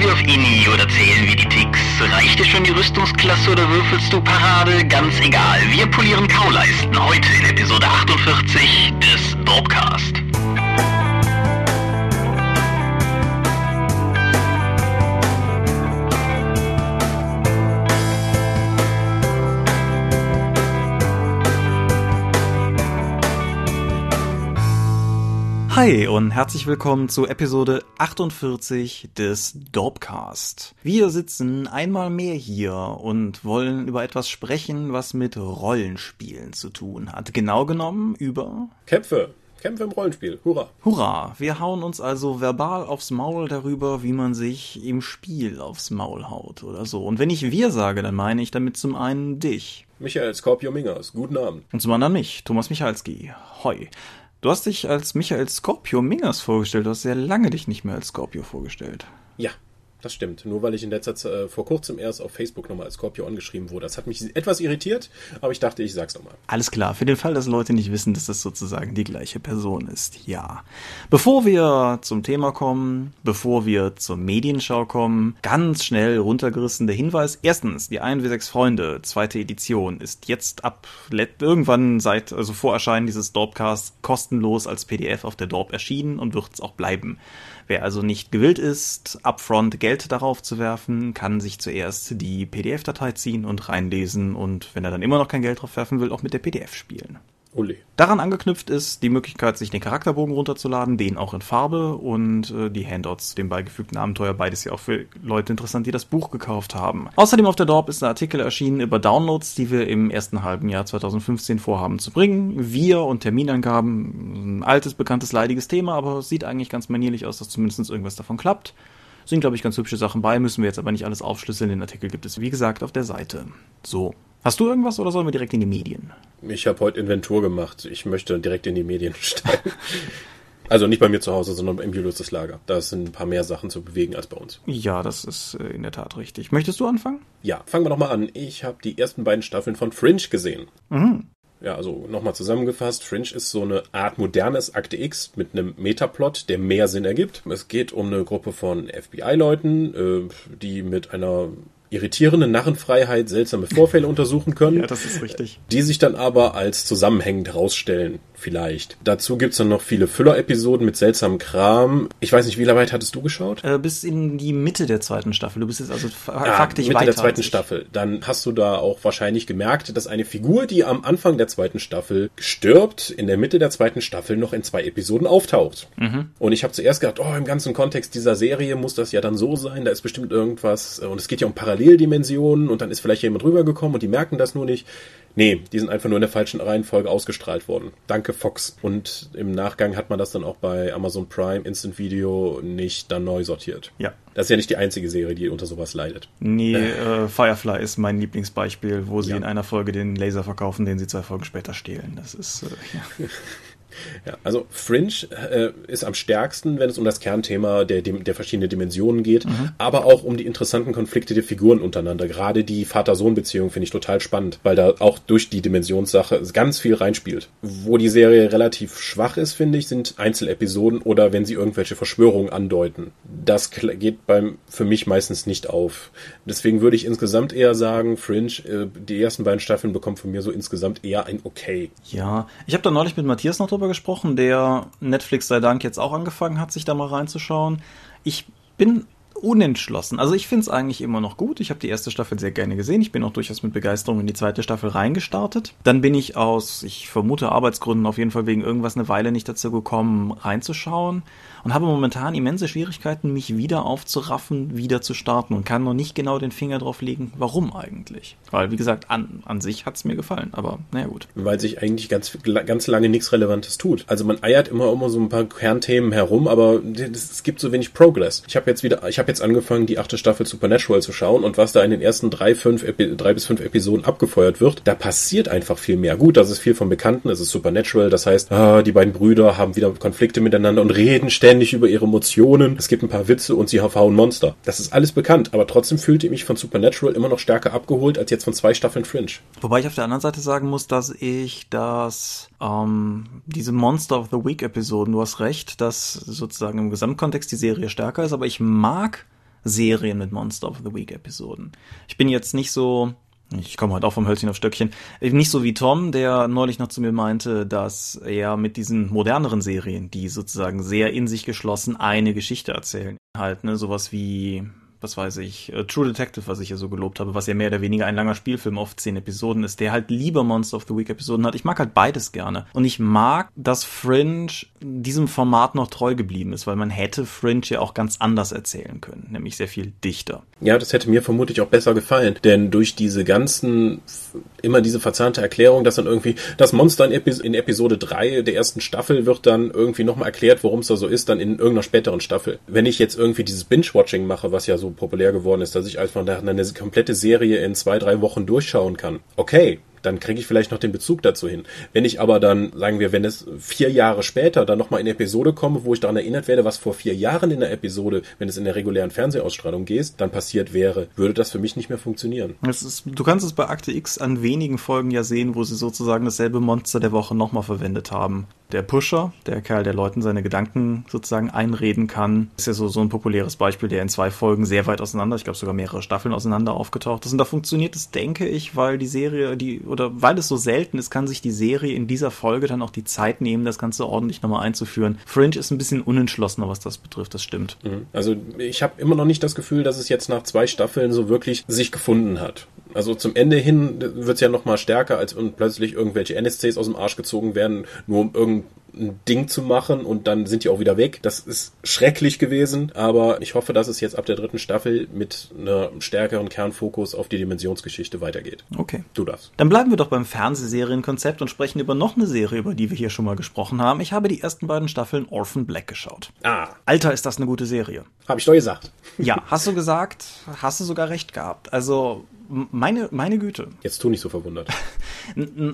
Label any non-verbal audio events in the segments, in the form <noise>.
Wir auf Inni oder zählen wir die Ticks? Reicht dir schon die Rüstungsklasse oder würfelst du Parade? Ganz egal. Wir polieren Kauleisten heute in Episode 48 des Dropcast. Hi und herzlich willkommen zu Episode 48 des Dorpcast. Wir sitzen einmal mehr hier und wollen über etwas sprechen, was mit Rollenspielen zu tun hat. Genau genommen über Kämpfe. Kämpfe im Rollenspiel. Hurra. Hurra! Wir hauen uns also verbal aufs Maul darüber, wie man sich im Spiel aufs Maul haut oder so. Und wenn ich wir sage, dann meine ich damit zum einen dich. Michael Scorpio Mingers. Guten Abend. Und zum anderen mich, Thomas Michalski. Hoi. Du hast dich als Michael Scorpio Mingers vorgestellt. Du hast sehr lange dich nicht mehr als Scorpio vorgestellt. Ja, das stimmt. Nur weil ich in letzter Zeit äh, vor kurzem erst auf Facebook nochmal als Scorpio angeschrieben wurde. Das hat mich etwas irritiert, aber ich dachte, ich sag's nochmal. Alles klar, für den Fall, dass Leute nicht wissen, dass das sozusagen die gleiche Person ist. Ja. Bevor wir zum Thema kommen, bevor wir zur Medienschau kommen, ganz schnell runtergerissen der Hinweis. Erstens, die 1 W6 Freunde, zweite Edition, ist jetzt ab irgendwann seit, also vor Erscheinen dieses Dorpcasts kostenlos als PDF auf der Dorp erschienen und wird es auch bleiben. Wer also nicht gewillt ist, upfront Geld darauf zu werfen, kann sich zuerst die PDF-Datei ziehen und reinlesen und wenn er dann immer noch kein Geld drauf werfen will, auch mit der PDF spielen. Uli. Daran angeknüpft ist die Möglichkeit, sich den Charakterbogen runterzuladen, den auch in Farbe und äh, die Handouts, dem beigefügten Abenteuer, beides ja auch für Leute interessant, die das Buch gekauft haben. Außerdem auf der Dorp ist ein Artikel erschienen über Downloads, die wir im ersten halben Jahr 2015 vorhaben zu bringen. Wir und Terminangaben, ein altes, bekanntes, leidiges Thema, aber sieht eigentlich ganz manierlich aus, dass zumindest irgendwas davon klappt. Sind, glaube ich, ganz hübsche Sachen bei, müssen wir jetzt aber nicht alles aufschlüsseln. Den Artikel gibt es, wie gesagt, auf der Seite. So. Hast du irgendwas oder sollen wir direkt in die Medien? Ich habe heute Inventur gemacht. Ich möchte direkt in die Medien <laughs> steigen. Also nicht bei mir zu Hause, sondern im Julius Lager. Da sind ein paar mehr Sachen zu bewegen als bei uns. Ja, das ist äh, in der Tat richtig. Möchtest du anfangen? Ja, fangen wir doch mal an. Ich habe die ersten beiden Staffeln von Fringe gesehen. Mhm. Ja, also nochmal zusammengefasst, Fringe ist so eine Art modernes Akte X mit einem Metaplot, der mehr Sinn ergibt. Es geht um eine Gruppe von FBI-Leuten, äh, die mit einer irritierende Narrenfreiheit seltsame Vorfälle <laughs> untersuchen können. Ja, das ist richtig. Die sich dann aber als zusammenhängend herausstellen, vielleicht. Dazu gibt's dann noch viele Füller-Episoden mit seltsamem Kram. Ich weiß nicht, wie weit hattest du geschaut? Äh, bis in die Mitte der zweiten Staffel. Du bist jetzt also Ah, faktisch Mitte weiter. der zweiten. Staffel. Dann hast du da auch wahrscheinlich gemerkt, dass eine Figur, die am Anfang der zweiten Staffel stirbt, in der Mitte der zweiten Staffel noch in zwei Episoden auftaucht. Und ich habe zuerst gedacht, oh, im ganzen Kontext dieser Serie muss das ja dann so sein, da ist bestimmt irgendwas, äh, und es geht ja um Paralleldimensionen und dann ist vielleicht jemand rübergekommen und die merken das nur nicht. Nee, die sind einfach nur in der falschen Reihenfolge ausgestrahlt worden. Danke Fox. Und im Nachgang hat man das dann auch bei Amazon Prime Instant Video nicht dann neu sortiert. Ja. Das ist ja nicht die einzige Serie, die unter sowas leidet. Nee, <laughs> äh, Firefly ist mein Lieblingsbeispiel, wo sie Ja. in einer Folge den Laser verkaufen, den sie zwei Folgen später stehlen. Das ist, äh, ja. <laughs> Ja, also Fringe äh, ist am stärksten, wenn es um das Kernthema der, der verschiedenen Dimensionen geht, aber auch um die interessanten Konflikte der Figuren untereinander. Gerade die Vater-Sohn-Beziehung finde ich total spannend, weil da auch durch die Dimensionssache ganz viel reinspielt. Wo die Serie relativ schwach ist, finde ich, sind Einzelepisoden oder wenn sie irgendwelche Verschwörungen andeuten. Das geht beim für mich meistens nicht auf. Deswegen würde ich insgesamt eher sagen, Fringe, äh, die ersten beiden Staffeln bekommen von mir so insgesamt eher ein Okay. Ja, ich habe da neulich mit Matthias noch drüber gesprochen, der Netflix sei Dank jetzt auch angefangen hat, sich da mal reinzuschauen. Ich bin unentschlossen. Also ich finde es eigentlich immer noch gut. Ich habe die erste Staffel sehr gerne gesehen. Ich bin auch durchaus mit Begeisterung in die zweite Staffel reingestartet. Dann bin ich aus, ich vermute Arbeitsgründen auf jeden Fall wegen irgendwas eine Weile nicht dazu gekommen, reinzuschauen und habe momentan immense Schwierigkeiten, mich wieder aufzuraffen, wieder zu starten und kann noch nicht genau den Finger drauf legen, warum eigentlich. Weil, wie gesagt, an, an sich hat's mir gefallen, aber naja gut. weil sich eigentlich ganz, ganz lange nichts Relevantes tut. Also man eiert immer immer so ein paar Kernthemen herum, aber es gibt so wenig Progress. Ich habe jetzt wieder, ich habe jetzt angefangen, die achte Staffel Supernatural zu schauen und was da in den ersten drei, fünf, Epi drei bis fünf Episoden abgefeuert wird, da passiert einfach viel mehr. Gut, das ist viel vom Bekannten, es ist Supernatural, das heißt, ah, die beiden Brüder haben wieder Konflikte miteinander und reden ständig über ihre Emotionen. Es gibt ein paar Witze und sie hauen Monster. Das ist alles bekannt, aber trotzdem fühlte ich mich von Supernatural immer noch stärker abgeholt als jetzt von zwei Staffeln Fringe. Wobei ich auf der anderen Seite sagen muss, dass ich das, ähm, diese Monster of the Week Episoden, du hast recht, dass sozusagen im Gesamtkontext die Serie stärker ist, aber ich mag Serien mit Monster of the Week Episoden. Ich bin jetzt nicht so, ich komme heute auch vom Hölzchen auf Stöckchen, nicht so wie Tom, der neulich noch zu mir meinte, dass er mit diesen moderneren Serien, die sozusagen sehr in sich geschlossen eine Geschichte erzählen, halt, ne, sowas wie was weiß ich, äh, True Detective, was ich ja so gelobt habe, was ja mehr oder weniger ein langer Spielfilm auf zehn Episoden ist, der halt lieber Monster of the Week Episoden hat. Ich mag halt beides gerne. Und ich mag, dass Fringe diesem Format noch treu geblieben ist, weil man hätte Fringe ja auch ganz anders erzählen können, nämlich sehr viel dichter. Ja, das hätte mir vermutlich auch besser gefallen, denn durch diese ganzen, immer diese verzahnte Erklärung, dass dann irgendwie das Monster in, Epi in Episode 3 der ersten Staffel wird dann irgendwie nochmal erklärt, worum es da so ist, dann in irgendeiner späteren Staffel. Wenn ich jetzt irgendwie dieses Binge-Watching mache, was ja so populär geworden ist, dass ich einfach eine komplette Serie in zwei, drei Wochen durchschauen kann. Okay, dann kriege ich vielleicht noch den Bezug dazu hin. Wenn ich aber dann, sagen wir, wenn es vier Jahre später dann nochmal in eine Episode komme, wo ich daran erinnert werde, was vor vier Jahren in der Episode, wenn es in der regulären Fernsehausstrahlung geht, dann passiert wäre, würde das für mich nicht mehr funktionieren. Ist, du kannst es bei Akte X an wenigen Folgen ja sehen, wo sie sozusagen dasselbe Monster der Woche nochmal verwendet haben. Der Pusher, der Kerl, der Leuten seine Gedanken sozusagen einreden kann, ist ja so, so ein populäres Beispiel, der in zwei Folgen sehr weit auseinander, ich glaube sogar mehrere Staffeln auseinander aufgetaucht ist. Und da funktioniert es, denke ich, weil die Serie, die, oder weil es so selten ist, kann sich die Serie in dieser Folge dann auch die Zeit nehmen, das Ganze ordentlich nochmal einzuführen. Fringe ist ein bisschen unentschlossener, was das betrifft, das stimmt. Mhm. Also ich habe immer noch nicht das Gefühl, dass es jetzt nach zwei Staffeln so wirklich sich gefunden hat. Also zum Ende hin wird es ja nochmal stärker, als und plötzlich irgendwelche NSCs aus dem Arsch gezogen werden, nur um irgendein ein Ding zu machen und dann sind die auch wieder weg. Das ist schrecklich gewesen, aber ich hoffe, dass es jetzt ab der dritten Staffel mit einem stärkeren Kernfokus auf die Dimensionsgeschichte weitergeht. Okay. Du darfst. Dann bleiben wir doch beim Fernsehserienkonzept und sprechen über noch eine Serie, über die wir hier schon mal gesprochen haben. Ich habe die ersten beiden Staffeln Orphan Black geschaut. Ah. Alter, ist das eine gute Serie. Habe ich doch gesagt. Ja, hast du gesagt, hast du sogar recht gehabt. Also meine, meine Güte. Jetzt tu nicht so verwundert. <laughs>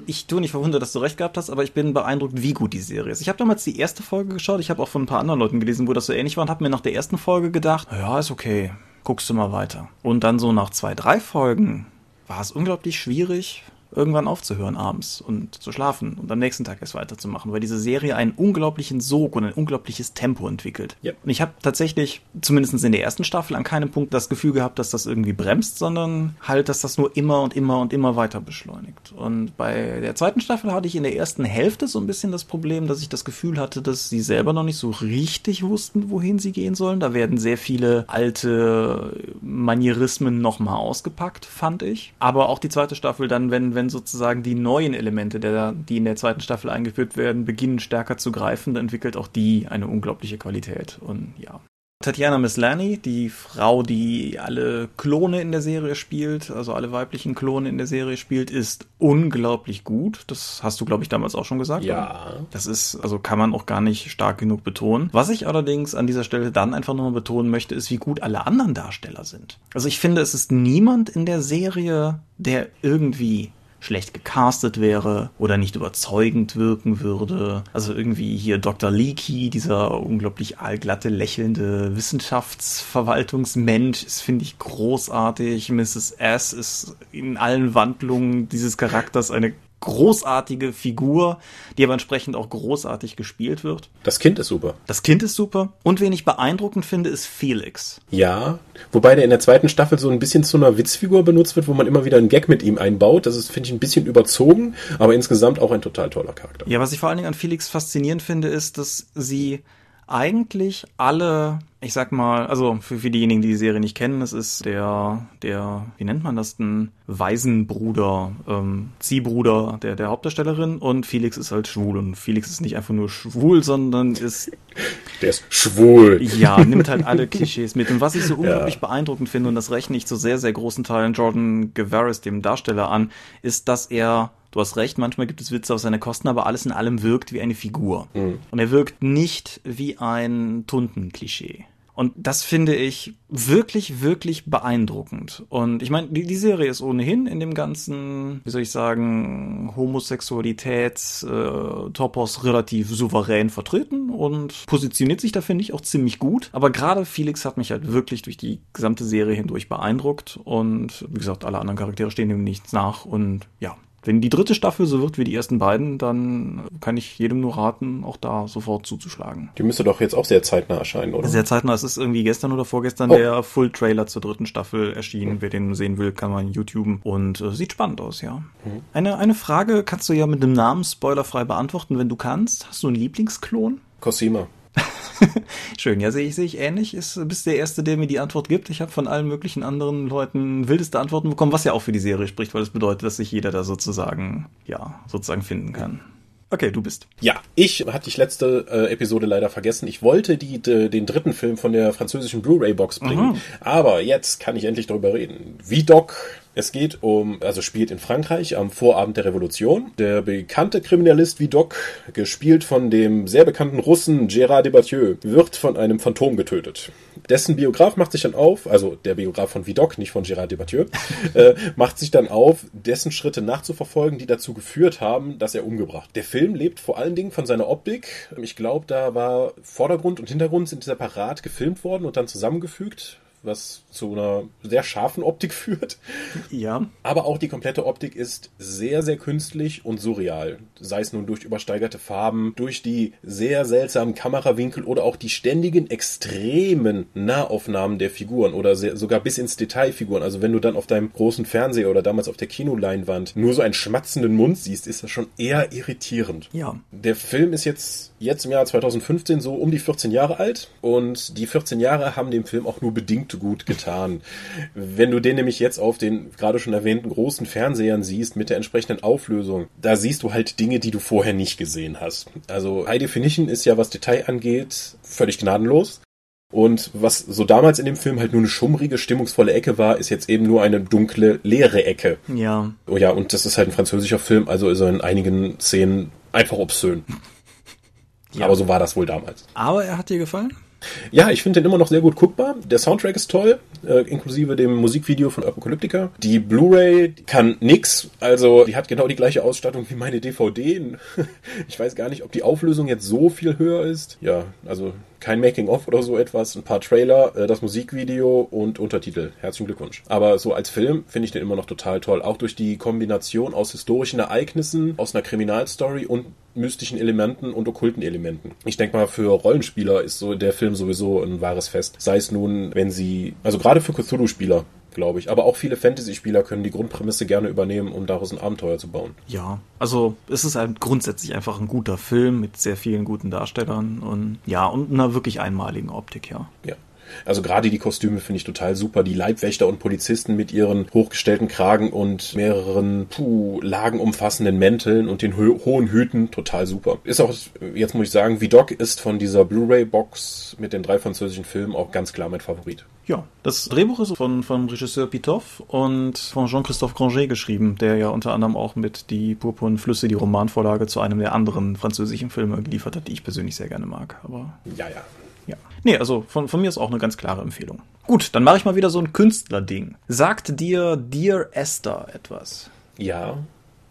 Ich tu nicht verwundert, dass du recht gehabt hast, aber ich bin beeindruckt, wie gut die Serie ist. Ich habe damals die erste Folge geschaut, ich habe auch von ein paar anderen Leuten gelesen, wo das so ähnlich war und habe mir nach der ersten Folge gedacht, ja, ist okay, guckst du mal weiter. Und dann so nach zwei, drei Folgen war es unglaublich schwierig, irgendwann aufzuhören abends und zu schlafen und am nächsten Tag erst weiterzumachen, weil diese Serie einen unglaublichen Sog und ein unglaubliches Tempo entwickelt. Ja. Und ich habe tatsächlich, zumindest in der ersten Staffel, an keinem Punkt das Gefühl gehabt, dass das irgendwie bremst, sondern halt, dass das nur immer und immer und immer weiter beschleunigt. Und bei der zweiten Staffel hatte ich in der ersten Hälfte so ein bisschen das Problem, dass ich das Gefühl hatte, dass sie selber noch nicht so richtig wussten, wohin sie gehen sollen. Da werden sehr viele alte Manierismen nochmal ausgepackt, fand ich. Aber auch die zweite Staffel dann, wenn, wenn sozusagen die neuen Elemente, der, die in der zweiten Staffel eingeführt werden, beginnen stärker zu greifen, dann entwickelt auch die eine unglaubliche Qualität. Und ja, Tatjana Mislani, die Frau, die alle Klone in der Serie spielt, also alle weiblichen Klone in der Serie spielt, ist unglaublich gut. Das hast du, glaube ich, damals auch schon gesagt. Ja. Oder? Das ist, also kann man auch gar nicht stark genug betonen. Was ich allerdings an dieser Stelle dann einfach nochmal betonen möchte, ist, wie gut alle anderen Darsteller sind. Also ich finde, es ist niemand in der Serie, der irgendwie schlecht gecastet wäre oder nicht überzeugend wirken würde. Also irgendwie hier Dr. Leakey, dieser unglaublich allglatte, lächelnde Wissenschaftsverwaltungsmensch, ist, finde ich, großartig. Mrs. S ist in allen Wandlungen dieses Charakters eine großartige Figur, die aber entsprechend auch großartig gespielt wird. Das Kind ist super. Das Kind ist super. Und wen ich beeindruckend finde, ist Felix. Ja, wobei der in der zweiten Staffel so ein bisschen zu einer Witzfigur benutzt wird, wo man immer wieder einen Gag mit ihm einbaut. Das ist, finde ich, ein bisschen überzogen, aber insgesamt auch ein total toller Charakter. Ja, was ich vor allen Dingen an Felix faszinierend finde, ist, dass sie eigentlich alle, ich sag mal, also für, für diejenigen, die die Serie nicht kennen, es ist der, der, wie nennt man das denn, Waisenbruder, ähm, Ziehbruder der, der Hauptdarstellerin und Felix ist halt schwul und Felix ist nicht einfach nur schwul, sondern ist <laughs> der ist schwul. Ja, nimmt halt alle Klischees mit. Und was ich so <laughs> unglaublich ja. beeindruckend finde, und das rechne ich zu sehr, sehr großen Teilen Jordan Gavaris, dem Darsteller, an, ist, dass er Du hast recht, manchmal gibt es Witze auf seine Kosten, aber alles in allem wirkt wie eine Figur. Mhm. Und er wirkt nicht wie ein Tuntenklischee. Und das finde ich wirklich, wirklich beeindruckend. Und ich meine, die, die Serie ist ohnehin in dem ganzen, wie soll ich sagen, Homosexualitäts-Topos äh, relativ souverän vertreten und positioniert sich da, finde ich, auch ziemlich gut. Aber gerade Felix hat mich halt wirklich durch die gesamte Serie hindurch beeindruckt. Und wie gesagt, alle anderen Charaktere stehen ihm nichts nach. Und ja, wenn die dritte Staffel so wird wie die ersten beiden, dann kann ich jedem nur raten, auch da sofort zuzuschlagen. Die müsste doch jetzt auch sehr zeitnah erscheinen, oder? Sehr zeitnah. Es ist irgendwie gestern oder vorgestern Oh. der Full-Trailer zur dritten Staffel erschienen. Wer den sehen will, kann man YouTuben und äh, sieht spannend aus, ja. Eine, eine Frage kannst du ja mit dem Namen spoilerfrei beantworten, wenn du kannst. Hast du einen Lieblingsklon? Cosima. <laughs> Schön, ja, sehe ich, sehe ich ähnlich. Ist, bist der Erste, der mir die Antwort gibt. Ich habe von allen möglichen anderen Leuten wildeste Antworten bekommen, was ja auch für die Serie spricht, weil das bedeutet, dass sich jeder da sozusagen, ja, sozusagen finden kann. Okay, du bist. Ja, ich hatte ich letzte äh, Episode leider vergessen. Ich wollte die, de, den dritten Film von der französischen Blu-ray-Box bringen, aber jetzt kann ich endlich darüber reden. Vidoc. Es geht um, also spielt in Frankreich am Vorabend der Revolution. Der bekannte Kriminalist Vidocq, gespielt von dem sehr bekannten Russen Gérard Debathieu, wird von einem Phantom getötet. Dessen Biograf macht sich dann auf, also der Biograf von Vidocq, nicht von Gérard Debathieu, <laughs> äh, macht sich dann auf, dessen Schritte nachzuverfolgen, die dazu geführt haben, dass er umgebracht. Der Film lebt vor allen Dingen von seiner Optik. Ich glaube, da war Vordergrund und Hintergrund sind separat gefilmt worden und dann zusammengefügt, was zu einer sehr scharfen Optik <laughs> führt. Ja. Aber auch die komplette Optik ist sehr, sehr künstlich und surreal. Sei es nun durch übersteigerte Farben, durch die sehr seltsamen Kamerawinkel oder auch die ständigen extremen Nahaufnahmen der Figuren oder sehr, sogar bis ins Detail Figuren. Also wenn du dann auf deinem großen Fernseher oder damals auf der Kinoleinwand nur so einen schmatzenden Mund siehst, ist das schon eher irritierend. Ja. Der Film ist jetzt, jetzt im Jahr 2015 so um die 14 Jahre alt und die 14 Jahre haben dem Film auch nur bedingt gut getan. Wenn du den nämlich jetzt auf den gerade schon erwähnten großen Fernsehern siehst mit der entsprechenden Auflösung, da siehst du halt Dinge, die du vorher nicht gesehen hast. Also High Definition ist ja, was Detail angeht, völlig gnadenlos. Und was so damals in dem Film halt nur eine schummrige, stimmungsvolle Ecke war, ist jetzt eben nur eine dunkle, leere Ecke. Ja. Oh ja, und das ist halt ein französischer Film, also ist er in einigen Szenen einfach obszön. Ja. Aber so war das wohl damals. Aber er hat dir gefallen? Ja, ich finde den immer noch sehr gut guckbar. Der Soundtrack ist toll, äh, inklusive dem Musikvideo von Apocalyptica. Die Blu-ray kann nix, also die hat genau die gleiche Ausstattung wie meine DVD. <laughs> Ich weiß gar nicht, ob die Auflösung jetzt so viel höher ist. Ja, also kein Making-of oder so etwas, ein paar Trailer, äh, das Musikvideo und Untertitel. Herzlichen Glückwunsch. Aber so als Film finde ich den immer noch total toll. Auch durch die Kombination aus historischen Ereignissen, aus einer Kriminalstory und mystischen Elementen und okkulten Elementen. Ich denke mal, für Rollenspieler ist so der Film sowieso ein wahres Fest. Sei es nun, wenn sie, also gerade für Cthulhu-Spieler, glaube ich, aber auch viele Fantasy-Spieler können die Grundprämisse gerne übernehmen, um daraus ein Abenteuer zu bauen. Ja, also es ist halt grundsätzlich einfach ein guter Film mit sehr vielen guten Darstellern und ja, und einer wirklich einmaligen Optik, ja. Ja. Also gerade die Kostüme finde ich total super. Die Leibwächter und Polizisten mit ihren hochgestellten Kragen und mehreren puh, Lagen umfassenden Mänteln und den ho hohen Hüten total super. Ist auch, jetzt muss ich sagen, Vidocq ist von dieser Blu-ray-Box mit den drei französischen Filmen auch ganz klar mein Favorit. Ja, das Drehbuch ist von, vom Regisseur Pitoff und von Jean-Christophe Granger geschrieben, der ja unter anderem auch mit Die Purpurnen Flüsse die Romanvorlage zu einem der anderen französischen Filme geliefert hat, die ich persönlich sehr gerne mag. Aber Ja, ja. Ja. Nee, also von, von mir ist auch eine ganz klare Empfehlung. Gut, dann mache ich mal wieder so ein Künstlerding. Sagt dir Dear Esther etwas? Ja,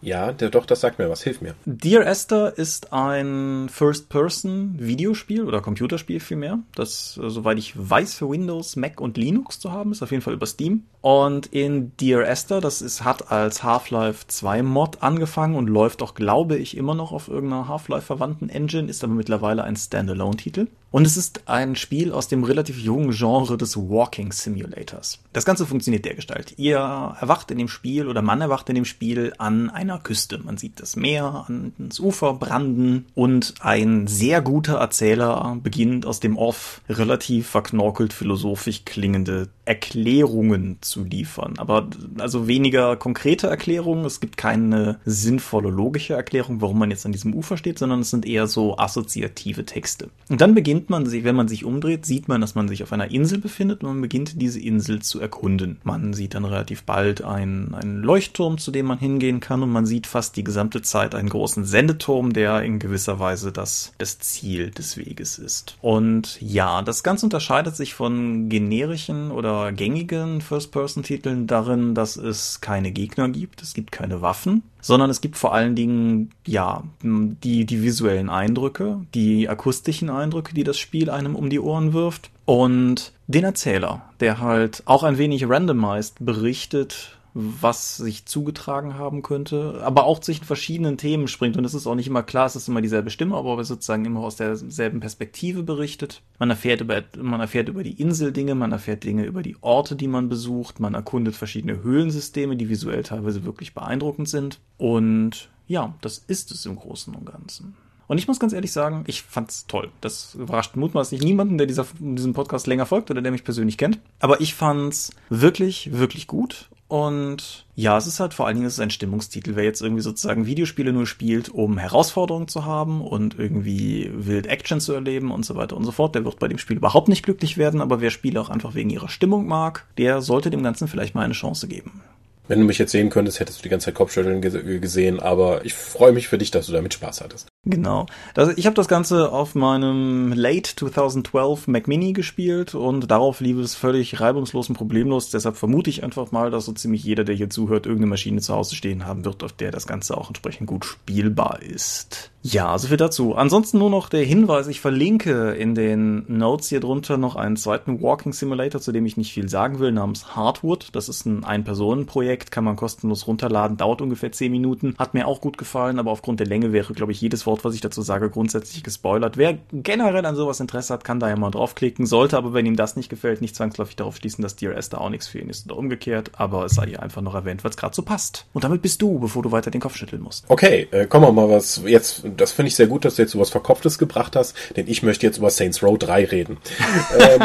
ja, der, doch, das sagt mir was. Hilf mir. Dear Esther ist ein First-Person-Videospiel oder Computerspiel vielmehr, das, äh, soweit ich weiß, für Windows, Mac und Linux zu haben ist, auf jeden Fall über Steam. Und in Dear Esther, das ist, hat als Half-Life 2 Mod angefangen und läuft auch, glaube ich, immer noch auf irgendeiner Half-Life-verwandten Engine, ist aber mittlerweile ein Standalone-Titel. Und es ist ein Spiel aus dem relativ jungen Genre des Walking Simulators. Das Ganze funktioniert dergestalt. Ihr erwacht in dem Spiel oder man erwacht in dem Spiel an einer Küste. Man sieht das Meer ans Ufer branden und ein sehr guter Erzähler beginnt aus dem Off relativ verknorkelt philosophisch klingende Erklärungen zu liefern. Aber also weniger konkrete Erklärungen. Es gibt keine sinnvolle logische Erklärung, warum man jetzt an diesem Ufer steht, sondern es sind eher so assoziative Texte. Und dann beginnt man wenn man sich umdreht, sieht man, dass man sich auf einer Insel befindet und man beginnt diese Insel zu erkunden. Man sieht dann relativ bald einen, einen Leuchtturm, zu dem man hingehen kann und man sieht fast die gesamte Zeit einen großen Sendeturm, der in gewisser Weise das, das Ziel des Weges ist. Und ja, das Ganze unterscheidet sich von generischen oder gängigen First-Person-Titeln darin, dass es keine Gegner gibt, es gibt keine Waffen, sondern es gibt vor allen Dingen, ja, die, die visuellen Eindrücke, die akustischen Eindrücke, die das Spiel einem um die Ohren wirft und den Erzähler, der halt auch ein wenig randomized berichtet, was sich zugetragen haben könnte, aber auch zwischen verschiedenen Themen springt. Und es ist auch nicht immer klar, es ist immer dieselbe Stimme, aber sozusagen immer aus derselben Perspektive berichtet. Man erfährt über, man erfährt über die Insel Dinge, man erfährt Dinge über die Orte, die man besucht, man erkundet verschiedene Höhlensysteme, die visuell teilweise wirklich beeindruckend sind. Und ja, das ist es im Großen und Ganzen. Und ich muss ganz ehrlich sagen, ich fand's toll. Das überrascht mutmaßlich niemanden, der dieser, diesem Podcast länger folgt oder der mich persönlich kennt. Aber ich fand's wirklich, wirklich gut. Und ja, es ist halt vor allen Dingen es ist ein Stimmungstitel. Wer jetzt irgendwie sozusagen Videospiele nur spielt, um Herausforderungen zu haben und irgendwie wild Action zu erleben und so weiter und so fort, der wird bei dem Spiel überhaupt nicht glücklich werden. Aber wer Spiele auch einfach wegen ihrer Stimmung mag, der sollte dem Ganzen vielleicht mal eine Chance geben. Wenn du mich jetzt sehen könntest, hättest du die ganze Zeit Kopfschütteln gesehen, aber ich freue mich für dich, dass du damit Spaß hattest. Genau. Also ich habe das Ganze auf meinem Late 2012 Mac Mini gespielt und darauf lief es völlig reibungslos und problemlos. Deshalb vermute ich einfach mal, dass so ziemlich jeder, der hier zuhört, irgendeine Maschine zu Hause stehen haben wird, auf der das Ganze auch entsprechend gut spielbar ist. Ja, so viel dazu. Ansonsten nur noch der Hinweis, ich verlinke in den Notes hier drunter noch einen zweiten Walking Simulator, zu dem ich nicht viel sagen will, namens Hardwood. Das ist ein Ein-Personen-Projekt, kann man kostenlos runterladen, dauert ungefähr 10 Minuten. Hat mir auch gut gefallen, aber aufgrund der Länge wäre, glaube ich, jedes Wort was ich dazu sage, grundsätzlich gespoilert. Wer generell an sowas Interesse hat, kann da ja mal draufklicken. Sollte aber, wenn ihm das nicht gefällt, nicht zwangsläufig darauf schließen, dass DRS da auch nichts für ihn ist oder umgekehrt. Aber es sei hier einfach noch erwähnt, weil es gerade so passt. Und damit bist du, bevor du weiter den Kopf schütteln musst. Okay, äh, komm mal was. Jetzt, das finde ich sehr gut, dass du jetzt sowas Verkopftes gebracht hast, denn ich möchte jetzt über Saints Row 3 reden. <laughs> ähm,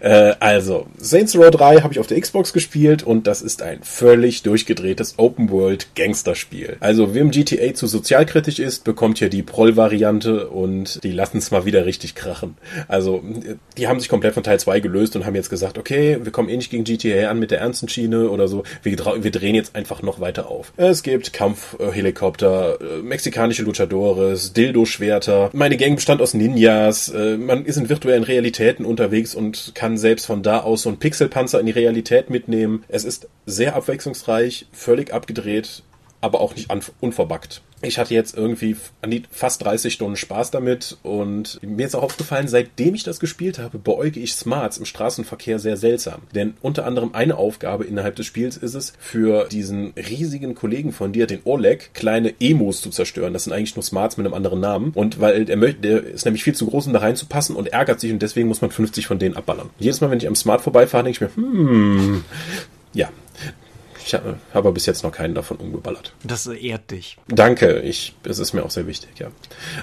äh, also, Saints Row 3 habe ich auf der Xbox gespielt und das ist ein völlig durchgedrehtes Open World Gangsterspiel. Also, wem GTA zu sozialkritisch ist, bekommt hier die Proll-Variante und die lassen es mal wieder richtig krachen. Also, die haben sich komplett von Teil 2 gelöst und haben jetzt gesagt, okay, wir kommen eh nicht gegen GTA an mit der ernsten Schiene oder so, wir, wir drehen jetzt einfach noch weiter auf. Es gibt Kampfhelikopter, äh, mexikanische Luchadores, Dildo-Schwerter, meine Gang bestand aus Ninjas, äh, man ist in virtuellen Realitäten unterwegs und kann selbst von da aus so einen Pixelpanzer in die Realität mitnehmen. Es ist sehr abwechslungsreich, völlig abgedreht, aber auch nicht unverbackt. Ich hatte jetzt irgendwie fast 30 Stunden Spaß damit und mir ist auch aufgefallen, seitdem ich das gespielt habe, beäuge ich Smarts im Straßenverkehr sehr seltsam. Denn unter anderem eine Aufgabe innerhalb des Spiels ist es, für diesen riesigen Kollegen von dir, den Oleg, kleine Emos zu zerstören. Das sind eigentlich nur Smarts mit einem anderen Namen. Und weil der möchte, der ist nämlich viel zu groß, um da reinzupassen und ärgert sich und deswegen muss man 50 von denen abballern. Jedes Mal, wenn ich am Smart vorbeifahre, denke ich mir, hm, ja, ich habe aber bis jetzt noch keinen davon umgeballert. Das ehrt dich. Danke, ich, es ist mir auch sehr wichtig, ja.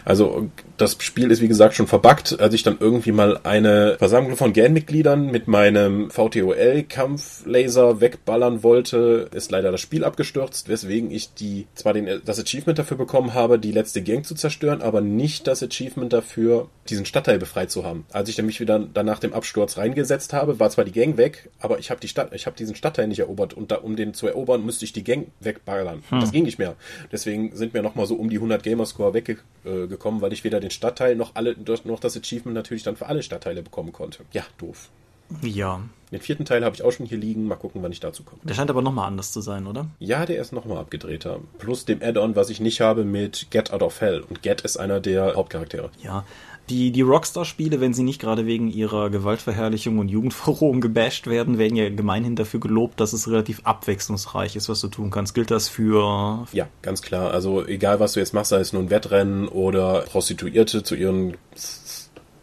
Also, das Spiel ist wie gesagt schon verbuggt, als ich dann irgendwie mal eine Versammlung von GAN-Mitgliedern mit meinem VTOL-Kampflaser wegballern wollte, ist leider das Spiel abgestürzt, weswegen ich die, zwar den, das Achievement dafür bekommen habe, die letzte Gang zu zerstören, aber nicht das Achievement dafür, diesen Stadtteil befreit zu haben. Als ich dann mich wieder danach dem Absturz reingesetzt habe, war zwar die Gang weg, aber ich habe die Stadt, ich habe diesen Stadtteil nicht erobert und da, um den zu erobern, müsste ich die Gang wegballern. Hm. Das ging nicht mehr. Deswegen sind mir nochmal so um die 100 Gamerscore weggekommen, weil ich weder den Stadtteil noch alle, noch das Achievement natürlich dann für alle Stadtteile bekommen konnte. Ja, doof. Ja. Den vierten Teil habe ich auch schon hier liegen. Mal gucken, wann ich dazu komme. Der scheint aber nochmal anders zu sein, oder? Ja, der ist nochmal abgedrehter. Plus dem Add-on, was ich nicht habe mit Get Out of Hell. Und Get ist einer der Hauptcharaktere. Ja, die, die Rockstar-Spiele, wenn sie nicht gerade wegen ihrer Gewaltverherrlichung und Jugendverrohung gebasht werden, werden ja gemeinhin dafür gelobt, dass es relativ abwechslungsreich ist, was du tun kannst. Gilt das für... Ja, ganz klar. Also egal, was du jetzt machst, sei es nun Wettrennen oder Prostituierte zu ihren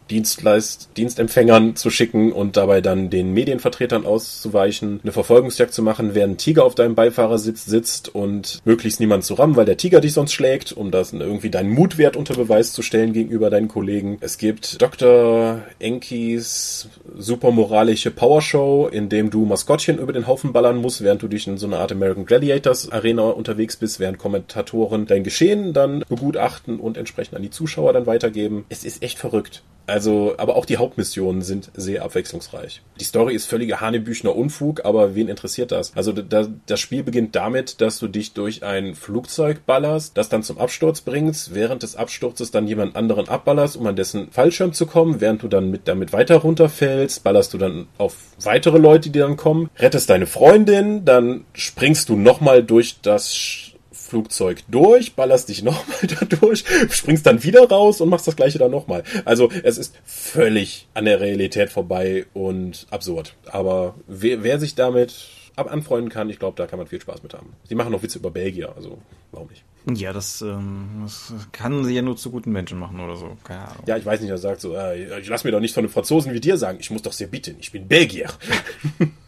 Dienstleist Dienstempfängern zu schicken und dabei dann den Medienvertretern auszuweichen, eine Verfolgungsjagd zu machen, während ein Tiger auf deinem Beifahrersitz sitzt und möglichst niemand zu rammen, weil der Tiger dich sonst schlägt, um das irgendwie deinen Mutwert unter Beweis zu stellen gegenüber deinen Kollegen. Es gibt Dr. Enkis supermoralische Powershow, in dem du Maskottchen über den Haufen ballern musst, während du dich in so einer Art American Gladiators Arena unterwegs bist, während Kommentatoren dein Geschehen dann begutachten und entsprechend an die Zuschauer dann weitergeben. Es ist echt verrückt. Also, aber auch die Hauptmissionen sind sehr abwechslungsreich. Die Story ist völliger Hanebüchner Unfug, aber wen interessiert das? Also, da, das Spiel beginnt damit, dass du dich durch ein Flugzeug ballerst, das dann zum Absturz bringst, während des Absturzes dann jemand anderen abballerst, um an dessen Fallschirm zu kommen, während du dann mit, damit weiter runterfällst, ballerst du dann auf weitere Leute, die dann kommen, rettest deine Freundin, dann springst du nochmal durch das Flugzeug durch, ballerst dich <laughs> nochmal da durch, springst dann wieder raus und machst das gleiche dann nochmal. Also es ist völlig an der Realität vorbei und absurd. Aber wer, wer sich damit ab anfreunden kann, ich glaube, da kann man viel Spaß mit haben. Sie machen noch Witze über Belgier, also warum nicht? Ja, das, ähm, das kann sie ja nur zu guten Menschen machen oder so. Keine Ahnung. Ja, ich weiß nicht, er sagt so, äh, ich lass mir doch nicht von einem Franzosen wie dir sagen, ich muss doch sehr bitten, ich bin Belgier. <laughs>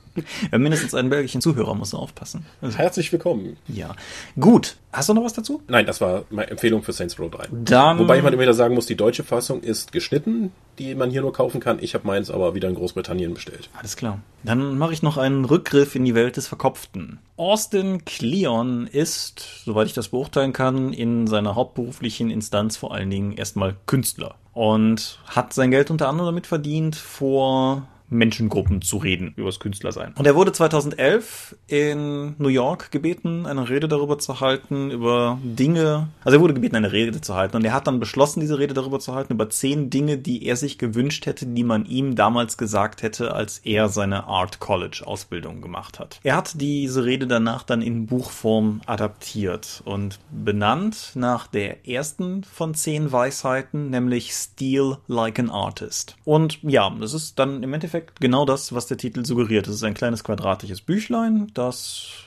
Mindestens einen belgischen Zuhörer muss aufpassen. Also, Herzlich willkommen. ja. Gut. Hast du noch was dazu? Nein, das war meine Empfehlung für Saints Row 3. Dann. Wobei man immer wieder sagen muss, die deutsche Fassung ist geschnitten, die man hier nur kaufen kann. Ich habe meins aber wieder in Großbritannien bestellt. Alles klar. Dann mache ich noch einen Rückgriff in die Welt des Verkopften. Austin Kleon ist, soweit ich das beurteilen kann, in seiner hauptberuflichen Instanz vor allen Dingen erstmal Künstler und hat sein Geld unter anderem damit verdient, vor Menschengruppen zu reden, über das Künstlersein. Und er wurde 2011 in New York gebeten, eine Rede darüber zu halten, über Dinge, also er wurde gebeten, eine Rede zu halten und er hat dann beschlossen, diese Rede darüber zu halten, über zehn Dinge, die er sich gewünscht hätte, die man ihm damals gesagt hätte, als er seine Art College Ausbildung gemacht hat. Er hat diese Rede danach dann in Buchform adaptiert und benannt nach der ersten von zehn Weisheiten, nämlich Steal like an Artist. Und ja, das ist dann im Endeffekt genau das, was der Titel suggeriert. Es ist ein kleines quadratisches Büchlein, das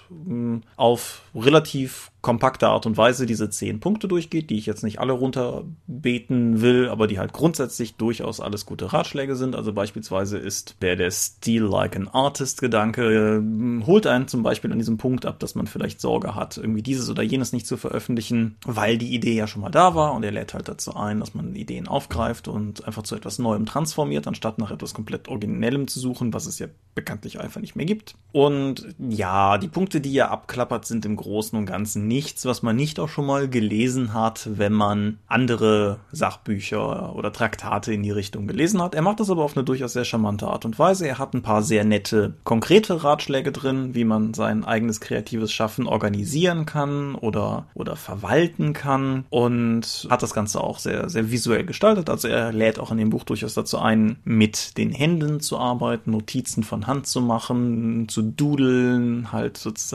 auf relativ kompakte Art und Weise diese zehn Punkte durchgeht, die ich jetzt nicht alle runterbeten will, aber die halt grundsätzlich durchaus alles gute Ratschläge sind. Also beispielsweise ist der der Steal like an Artist Gedanke, holt einen zum Beispiel an diesem Punkt ab, dass man vielleicht Sorge hat, irgendwie dieses oder jenes nicht zu veröffentlichen, weil die Idee ja schon mal da war und er lädt halt dazu ein, dass man Ideen aufgreift und einfach zu etwas Neuem transformiert, anstatt nach etwas komplett Originellem zu suchen, was es ja bekanntlich einfach nicht mehr gibt. Und ja, die Punkte, die er abklappert, sind im Großen und Ganzen nichts, was man nicht auch schon mal gelesen hat, wenn man andere Sachbücher oder Traktate in die Richtung gelesen hat. Er macht das aber auf eine durchaus sehr charmante Art und Weise. Er hat ein paar sehr nette, konkrete Ratschläge drin, wie man sein eigenes kreatives Schaffen organisieren kann oder, oder verwalten kann und hat das Ganze auch sehr, sehr visuell gestaltet. Also er lädt auch in dem Buch durchaus dazu ein, mit den Händen zu arbeiten, Notizen von Hand zu machen, zu dudeln, halt sozusagen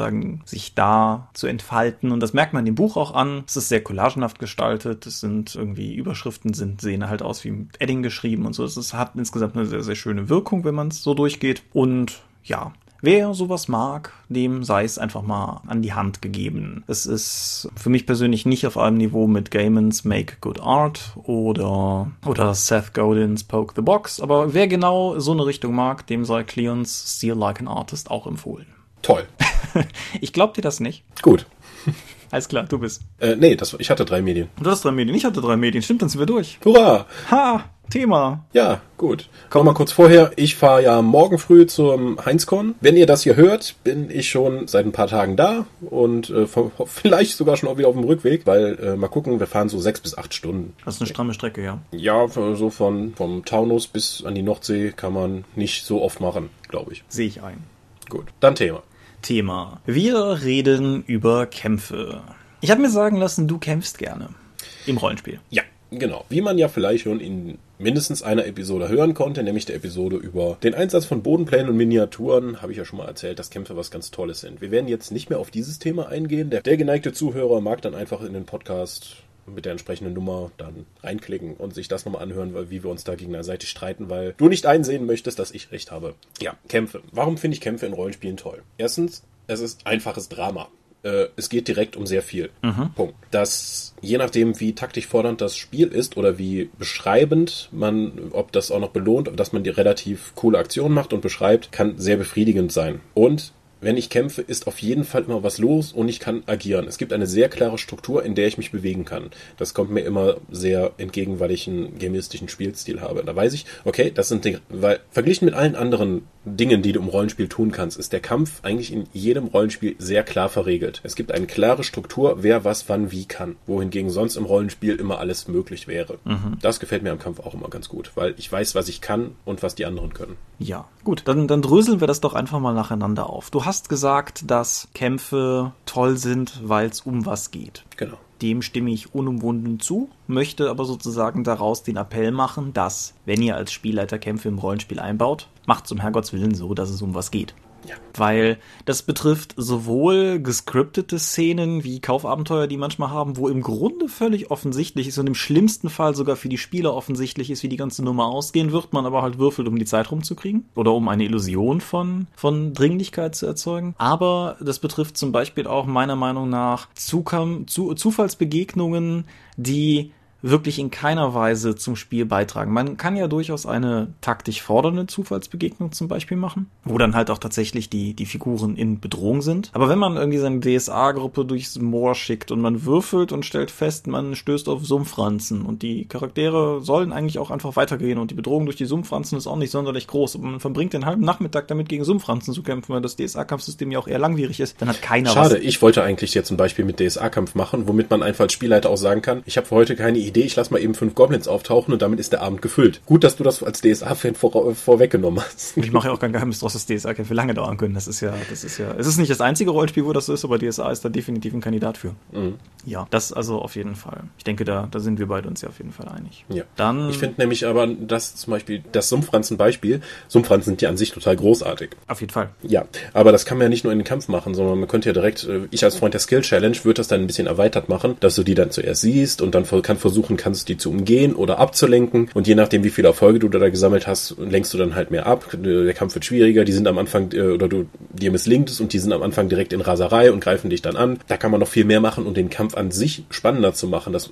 sich da zu entfalten. Und das merkt man dem Buch auch an. Es ist sehr collagenhaft gestaltet. Es sind irgendwie Überschriften sind, sehen halt aus wie mit Edding geschrieben und so. Es hat insgesamt eine sehr, sehr schöne Wirkung, wenn man es so durchgeht. Und ja, Wer sowas mag, dem sei es einfach mal an die Hand gegeben. Es ist für mich persönlich nicht auf einem Niveau mit Gaimans Make Good Art oder, oder Seth Godins Poke the Box, aber wer genau so eine Richtung mag, dem sei Cleons Steal Like an Artist auch empfohlen. Toll. <laughs> <laughs> ich glaub dir das nicht. Gut. Alles klar, du bist. Äh, nee, das, ich hatte drei Medien. Du hast drei Medien, ich hatte drei Medien. Stimmt, dann sind wir durch. Hurra! Ha! Thema. Ja, gut. Komm mal kurz vorher. Ich fahre ja morgen früh zum Heinzcon. Wenn ihr das hier hört, bin ich schon seit ein paar Tagen da und äh, <laughs> vielleicht sogar schon auch wieder auf dem Rückweg, weil äh, mal gucken, wir fahren so sechs bis acht Stunden. Das ist eine stramme Strecke, ja. Ja, so von vom Taunus bis an die Nordsee kann man nicht so oft machen, glaube ich. Sehe ich ein. Gut, dann Thema. Thema. Wir reden über Kämpfe. Ich habe mir sagen lassen, du kämpfst gerne. Im Rollenspiel. Ja, genau. Wie man ja vielleicht schon in mindestens einer Episode hören konnte, nämlich der Episode über den Einsatz von Bodenplänen und Miniaturen, habe ich ja schon mal erzählt, dass Kämpfe was ganz Tolles sind. Wir werden jetzt nicht mehr auf dieses Thema eingehen. Der, der geneigte Zuhörer mag dann einfach in den Podcast mit der entsprechenden Nummer dann reinklicken und sich das nochmal anhören, weil wie wir uns da gegenseitig streiten, weil du nicht einsehen möchtest, dass ich recht habe. Ja, Kämpfe. Warum finde ich Kämpfe in Rollenspielen toll? Erstens, es ist einfaches Drama. Äh, Es geht direkt um sehr viel. Punkt. Das, je nachdem, wie taktisch fordernd das Spiel ist oder wie beschreibend man, ob das auch noch belohnt, dass man die relativ coole Aktion macht und beschreibt, kann sehr befriedigend sein. Und wenn ich kämpfe, ist auf jeden Fall immer was los und ich kann agieren. Es gibt eine sehr klare Struktur, in der ich mich bewegen kann. Das kommt mir immer sehr entgegen, weil ich einen gamistischen Spielstil habe. Da weiß ich, okay, das sind Dinge, weil verglichen mit allen anderen Dingen, die du im Rollenspiel tun kannst, ist der Kampf eigentlich in jedem Rollenspiel sehr klar verregelt. Es gibt eine klare Struktur, wer was wann wie kann, wohingegen sonst im Rollenspiel immer alles möglich wäre. Das gefällt mir am Kampf auch immer ganz gut, weil ich weiß, was ich kann und was die anderen können. Ja, gut, dann, dann dröseln wir das doch einfach mal nacheinander auf. Du hast gesagt, dass Kämpfe toll sind, weil es um was geht. Genau. Dem stimme ich unumwunden zu, möchte aber sozusagen daraus den Appell machen, dass, wenn ihr als Spielleiter Kämpfe im Rollenspiel einbaut, macht zum Herrgottswillen so, dass es um was geht. Ja. Weil das betrifft sowohl gescriptete Szenen wie Kaufabenteuer, die manchmal haben, wo im Grunde völlig offensichtlich ist und im schlimmsten Fall sogar für die Spieler offensichtlich ist, wie die ganze Nummer ausgehen wird, man aber halt würfelt, um die Zeit rumzukriegen oder um eine Illusion von, von Dringlichkeit zu erzeugen. Aber das betrifft zum Beispiel auch meiner Meinung nach Zukam, zu, Zufallsbegegnungen, die wirklich in keiner Weise zum Spiel beitragen. Man kann ja durchaus eine taktisch fordernde Zufallsbegegnung zum Beispiel machen, wo dann halt auch tatsächlich die, die Figuren in Bedrohung sind. Aber wenn man irgendwie seine DSA-Gruppe durchs Moor schickt und man würfelt und stellt fest, man stößt auf Sumpfranzen und die Charaktere sollen eigentlich auch einfach weitergehen und die Bedrohung durch die Sumpfranzen ist auch nicht sonderlich groß und man verbringt den halben Nachmittag damit gegen Sumpfranzen zu kämpfen, weil das DSA-Kampfsystem ja auch eher langwierig ist, dann hat keiner Schade, was. ich wollte eigentlich jetzt ein Beispiel mit DSA-Kampf machen, womit man einfach als Spielleiter auch sagen kann, ich habe für heute keine Idee, Idee, ich lasse mal eben fünf Goblins auftauchen und damit ist der Abend gefüllt. Gut, dass du das als DSA-Fan vor, vorweggenommen hast. Ich mache ja auch kein Geheimnis draus, dass DSA-Kämpfe lange dauern können. Das ist ja, das ist ja, es ist nicht das einzige Rollenspiel, wo das so ist, aber DSA ist da definitiv ein Kandidat für. Mhm. Ja, das also auf jeden Fall. Ich denke, da, da sind wir beide uns ja auf jeden Fall einig. Ja. Dann. Ich finde nämlich aber, dass zum Beispiel das Sumpfranzen-Beispiel, Sumpfranzen sind ja an sich total großartig. Auf jeden Fall. Ja, aber das kann man ja nicht nur in den Kampf machen, sondern man könnte ja direkt, äh, ich als Freund der Skill Challenge würde das dann ein bisschen erweitert machen, dass du die dann zuerst siehst und dann kann versuchen kannst, die zu umgehen oder abzulenken. Und je nachdem, wie viele Erfolge du da gesammelt hast, lenkst du dann halt mehr ab. Der Kampf wird schwieriger, die sind am Anfang, äh, oder du, dir misslingt es und die sind am Anfang direkt in Raserei und greifen dich dann an. Da kann man noch viel mehr machen, um den Kampf an sich spannender zu machen. Das,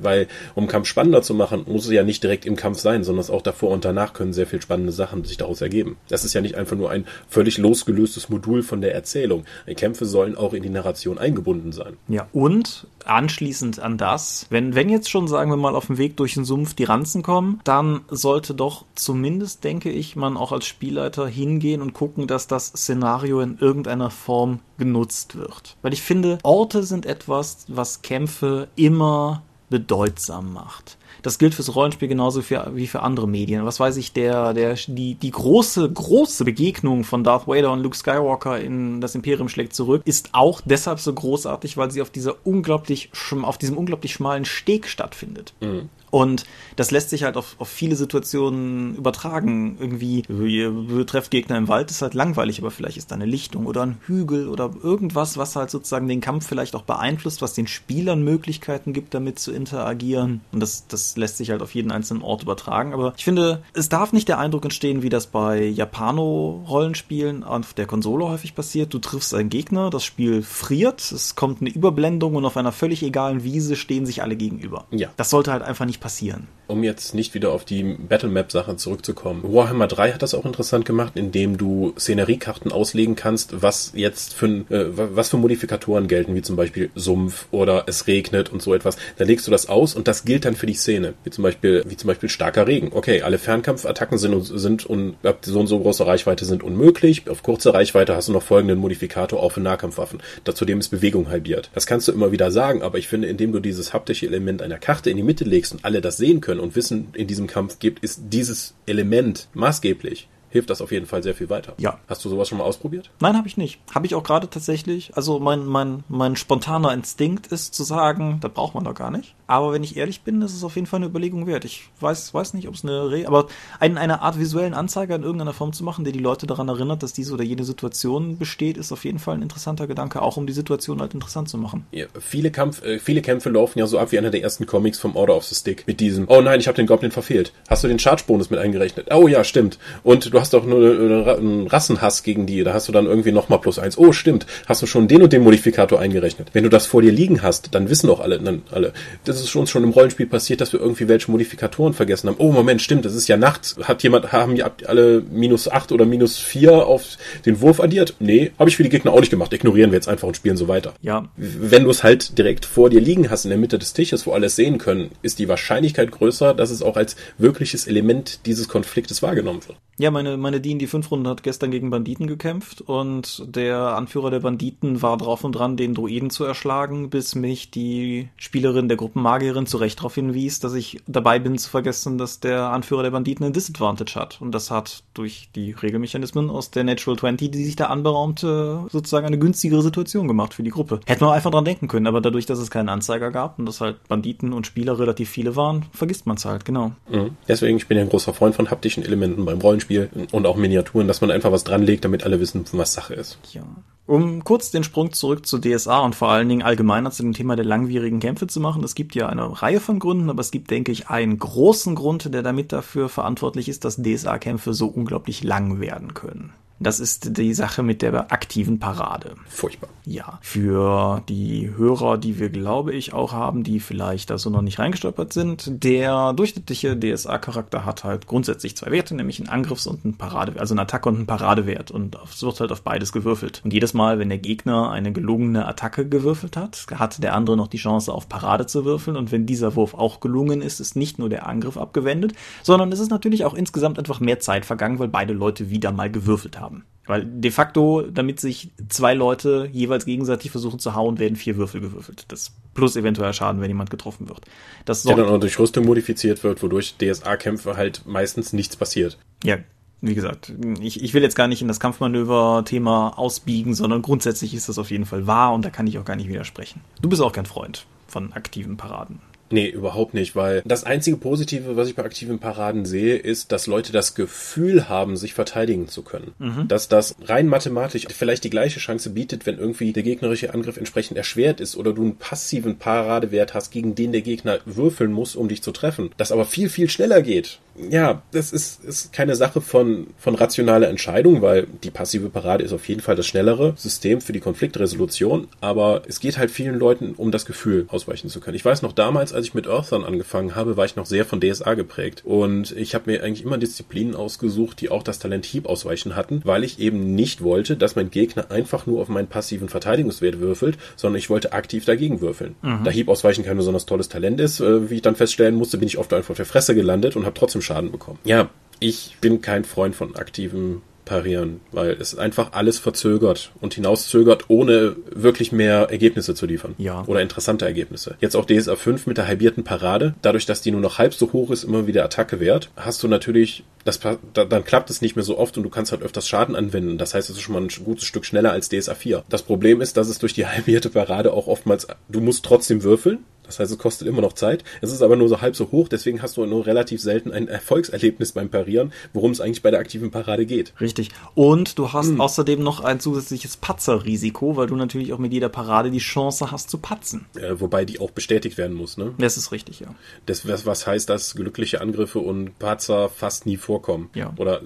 weil, um Kampf spannender zu machen, muss es ja nicht direkt im Kampf sein, sondern auch davor und danach können sehr viel spannende Sachen sich daraus ergeben. Das ist ja nicht einfach nur ein völlig losgelöstes Modul von der Erzählung. Die Kämpfe sollen auch in die Narration eingebunden sein. Ja, und anschließend an das, wenn, wenn jetzt schon, sagen wir mal, auf dem Weg durch den Sumpf die Ranzen kommen, dann sollte doch zumindest, denke ich, man auch als Spielleiter hingehen und gucken, dass das Szenario in irgendeiner Form genutzt wird. Weil ich finde, Orte sind etwas, was Kämpfe immer bedeutsam macht. Das gilt fürs Rollenspiel genauso für, wie für andere Medien. Was weiß ich, der, der, die, die große, große Begegnung von Darth Vader und Luke Skywalker in Das Imperium schlägt zurück ist auch deshalb so großartig, weil sie auf dieser unglaublich, auf diesem unglaublich schmalen Steg stattfindet. Mhm. Und das lässt sich halt auf, auf viele Situationen übertragen. Irgendwie, ihr, ihr trefft Gegner im Wald, ist halt langweilig, aber vielleicht ist da eine Lichtung oder ein Hügel oder irgendwas, was halt sozusagen den Kampf vielleicht auch beeinflusst, was den Spielern Möglichkeiten gibt, damit zu interagieren. Und das, das lässt sich halt auf jeden einzelnen Ort übertragen. Aber ich finde, es darf nicht der Eindruck entstehen, wie das bei Japano-Rollenspielen auf der Konsole häufig passiert. Du triffst einen Gegner, das Spiel friert, es kommt eine Überblendung und auf einer völlig egalen Wiese stehen sich alle gegenüber. Ja. Das sollte halt einfach nicht passieren. Um jetzt nicht wieder auf die Battlemap-Sache zurückzukommen. Warhammer 3 hat das auch interessant gemacht, indem du Szeneriekarten auslegen kannst, was jetzt für, äh, was für Modifikatoren gelten, wie zum Beispiel Sumpf oder es regnet und so etwas. Da legst du das aus und das gilt dann für die Szene. Wie zum Beispiel, wie zum Beispiel starker Regen. Okay, alle Fernkampfattacken sind, sind und ab so und so große Reichweite sind unmöglich. Auf kurze Reichweite hast du noch folgenden Modifikator auch für Nahkampfwaffen. Zudem ist Bewegung halbiert. Das kannst du immer wieder sagen, aber ich finde, indem du dieses haptische Element einer Karte in die Mitte legst und alle alle das sehen können und wissen, in diesem Kampf gibt, ist dieses Element maßgeblich hilft das auf jeden Fall sehr viel weiter. Ja. Hast du sowas schon mal ausprobiert? Nein, habe ich nicht. Habe ich auch gerade tatsächlich. Also mein, mein, mein spontaner Instinkt ist zu sagen, das braucht man doch gar nicht. Aber wenn ich ehrlich bin, ist es auf jeden Fall eine Überlegung wert. Ich weiß, weiß nicht, ob es eine Re aber ein, eine Art visuellen Anzeiger in irgendeiner Form zu machen, der die Leute daran erinnert, dass diese oder jene Situation besteht, ist auf jeden Fall ein interessanter Gedanke, auch um die Situation halt interessant zu machen. Ja, viele, Kampf, äh, viele Kämpfe laufen ja so ab wie einer der ersten Comics vom Order of the Stick. Mit diesem, oh nein, ich habe den Goblin verfehlt. Hast du den Charge-Bonus mit eingerechnet? Oh ja, stimmt. Und du hast doch nur einen Rassenhass gegen die, da hast du dann irgendwie nochmal plus eins. Oh, stimmt, hast du schon den und den Modifikator eingerechnet. Wenn du das vor dir liegen hast, dann wissen auch alle, dann alle. Das ist uns schon im Rollenspiel passiert, dass wir irgendwie welche Modifikatoren vergessen haben. Oh, Moment, stimmt, es ist ja Nacht. Hat jemand, haben die alle minus acht oder minus vier auf den Wurf addiert? Nee, habe ich für die Gegner auch nicht gemacht. Ignorieren wir jetzt einfach und spielen so weiter. Ja. Wenn du es halt direkt vor dir liegen hast, in der Mitte des Tisches, wo alles sehen können, ist die Wahrscheinlichkeit größer, dass es auch als wirkliches Element dieses Konfliktes wahrgenommen wird. Ja, meine, meine D&D 5 Runde hat gestern gegen Banditen gekämpft und der Anführer der Banditen war drauf und dran, den Druiden zu erschlagen, bis mich die Spielerin der Gruppenmagierin zu Recht darauf hinwies, dass ich dabei bin zu vergessen, dass der Anführer der Banditen ein Disadvantage hat. Und das hat durch die Regelmechanismen aus der Natural 20, die sich da anberaumte, sozusagen eine günstigere Situation gemacht für die Gruppe. Hätten wir einfach dran denken können, aber dadurch, dass es keinen Anzeiger gab und dass halt Banditen und Spieler relativ viele waren, vergisst man es halt, genau. Mhm. Deswegen, ich bin ja ein großer Freund von haptischen Elementen beim Rollenspiel. Und auch Miniaturen, dass man einfach was dranlegt, damit alle wissen, was Sache ist. Ja. Um kurz den Sprung zurück zu DSA und vor allen Dingen allgemeiner zu dem Thema der langwierigen Kämpfe zu machen. Es gibt ja eine Reihe von Gründen, aber es gibt, denke ich, einen großen Grund, der damit dafür verantwortlich ist, dass DSA-Kämpfe so unglaublich lang werden können. Das ist die Sache mit der aktiven Parade. Furchtbar. Ja, für die Hörer, die wir, glaube ich, auch haben, die vielleicht da so noch nicht reingestolpert sind, der durchschnittliche DSA-Charakter hat halt grundsätzlich zwei Werte, nämlich einen Angriffs- und einen Parade, also einen Attacke- und einen Paradewert. Und es wird halt auf beides gewürfelt. Und jedes Mal, wenn der Gegner eine gelungene Attacke gewürfelt hat, hat der andere noch die Chance, auf Parade zu würfeln. Und wenn dieser Wurf auch gelungen ist, ist nicht nur der Angriff abgewendet, sondern es ist natürlich auch insgesamt einfach mehr Zeit vergangen, weil beide Leute wieder mal gewürfelt haben. Weil de facto, damit sich zwei Leute jeweils gegenseitig versuchen zu hauen, werden vier Würfel gewürfelt. Das plus eventuell Schaden, wenn jemand getroffen wird. Das der dann auch durch Rüstung modifiziert wird, wodurch DSA-Kämpfe halt meistens nichts passiert. Ja, wie gesagt, ich, ich will jetzt gar nicht in das Kampfmanöver-Thema ausbiegen, sondern grundsätzlich ist das auf jeden Fall wahr und da kann ich auch gar nicht widersprechen. Du bist auch kein Freund von aktiven Paraden. Nee, überhaupt nicht, weil das einzige Positive, was ich bei aktiven Paraden sehe, ist, dass Leute das Gefühl haben, sich verteidigen zu können. Mhm. Dass das rein mathematisch vielleicht die gleiche Chance bietet, wenn irgendwie der gegnerische Angriff entsprechend erschwert ist oder du einen passiven Paradewert hast, gegen den der Gegner würfeln muss, um dich zu treffen. Das aber viel, viel schneller geht. Ja, das ist, ist keine Sache von, von rationaler Entscheidung, weil die passive Parade ist auf jeden Fall das schnellere System für die Konfliktresolution, aber es geht halt vielen Leuten um das Gefühl, ausweichen zu können. Ich weiß noch damals, als ich mit Earthern angefangen habe, war ich noch sehr von DSA geprägt. Und ich habe mir eigentlich immer Disziplinen ausgesucht, die auch das Talent Hieb ausweichen hatten, weil ich eben nicht wollte, dass mein Gegner einfach nur auf meinen passiven Verteidigungswert würfelt, sondern ich wollte aktiv dagegen würfeln. Mhm. Da Hieb ausweichen kein besonders tolles Talent ist, äh, wie ich dann feststellen musste, bin ich oft einfach auf der Fresse gelandet und habe trotzdem Schaden bekommen. Ja, ich bin kein Freund von aktiven parieren, weil es einfach alles verzögert und hinauszögert, ohne wirklich mehr Ergebnisse zu liefern. Ja. Oder interessante Ergebnisse. Jetzt auch DSA 5 mit der halbierten Parade. Dadurch, dass die nur noch halb so hoch ist, immer wieder Attacke wert, hast du natürlich, das, dann klappt es nicht mehr so oft und du kannst halt öfters Schaden anwenden. Das heißt, es ist schon mal ein gutes Stück schneller als DSA 4. Das Problem ist, dass es durch die <laughs> halbierte Parade auch oftmals, du musst trotzdem würfeln, das heißt, es kostet immer noch Zeit. Es ist aber nur so halb so hoch, deswegen hast du nur relativ selten ein Erfolgserlebnis beim Parieren, worum es eigentlich bei der aktiven Parade geht. Richtig. Und du hast hm. außerdem noch ein zusätzliches Patzerrisiko, weil du natürlich auch mit jeder Parade die Chance hast zu patzen. Äh, wobei die auch bestätigt werden muss, ne? Das ist richtig, ja. Das, was heißt, dass glückliche Angriffe und Patzer fast nie vorkommen. Ja. Oder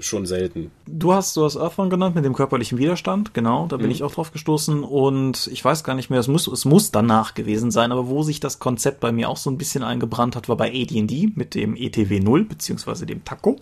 schon selten. Du hast, du hast Earthbound genannt mit dem körperlichen Widerstand, genau, da bin mhm. ich auch drauf gestoßen und ich weiß gar nicht mehr, es muss, es muss danach gewesen sein, aber wo sich das Konzept bei mir auch so ein bisschen eingebrannt hat, war bei AD&D mit dem ETW 0, beziehungsweise dem Taco,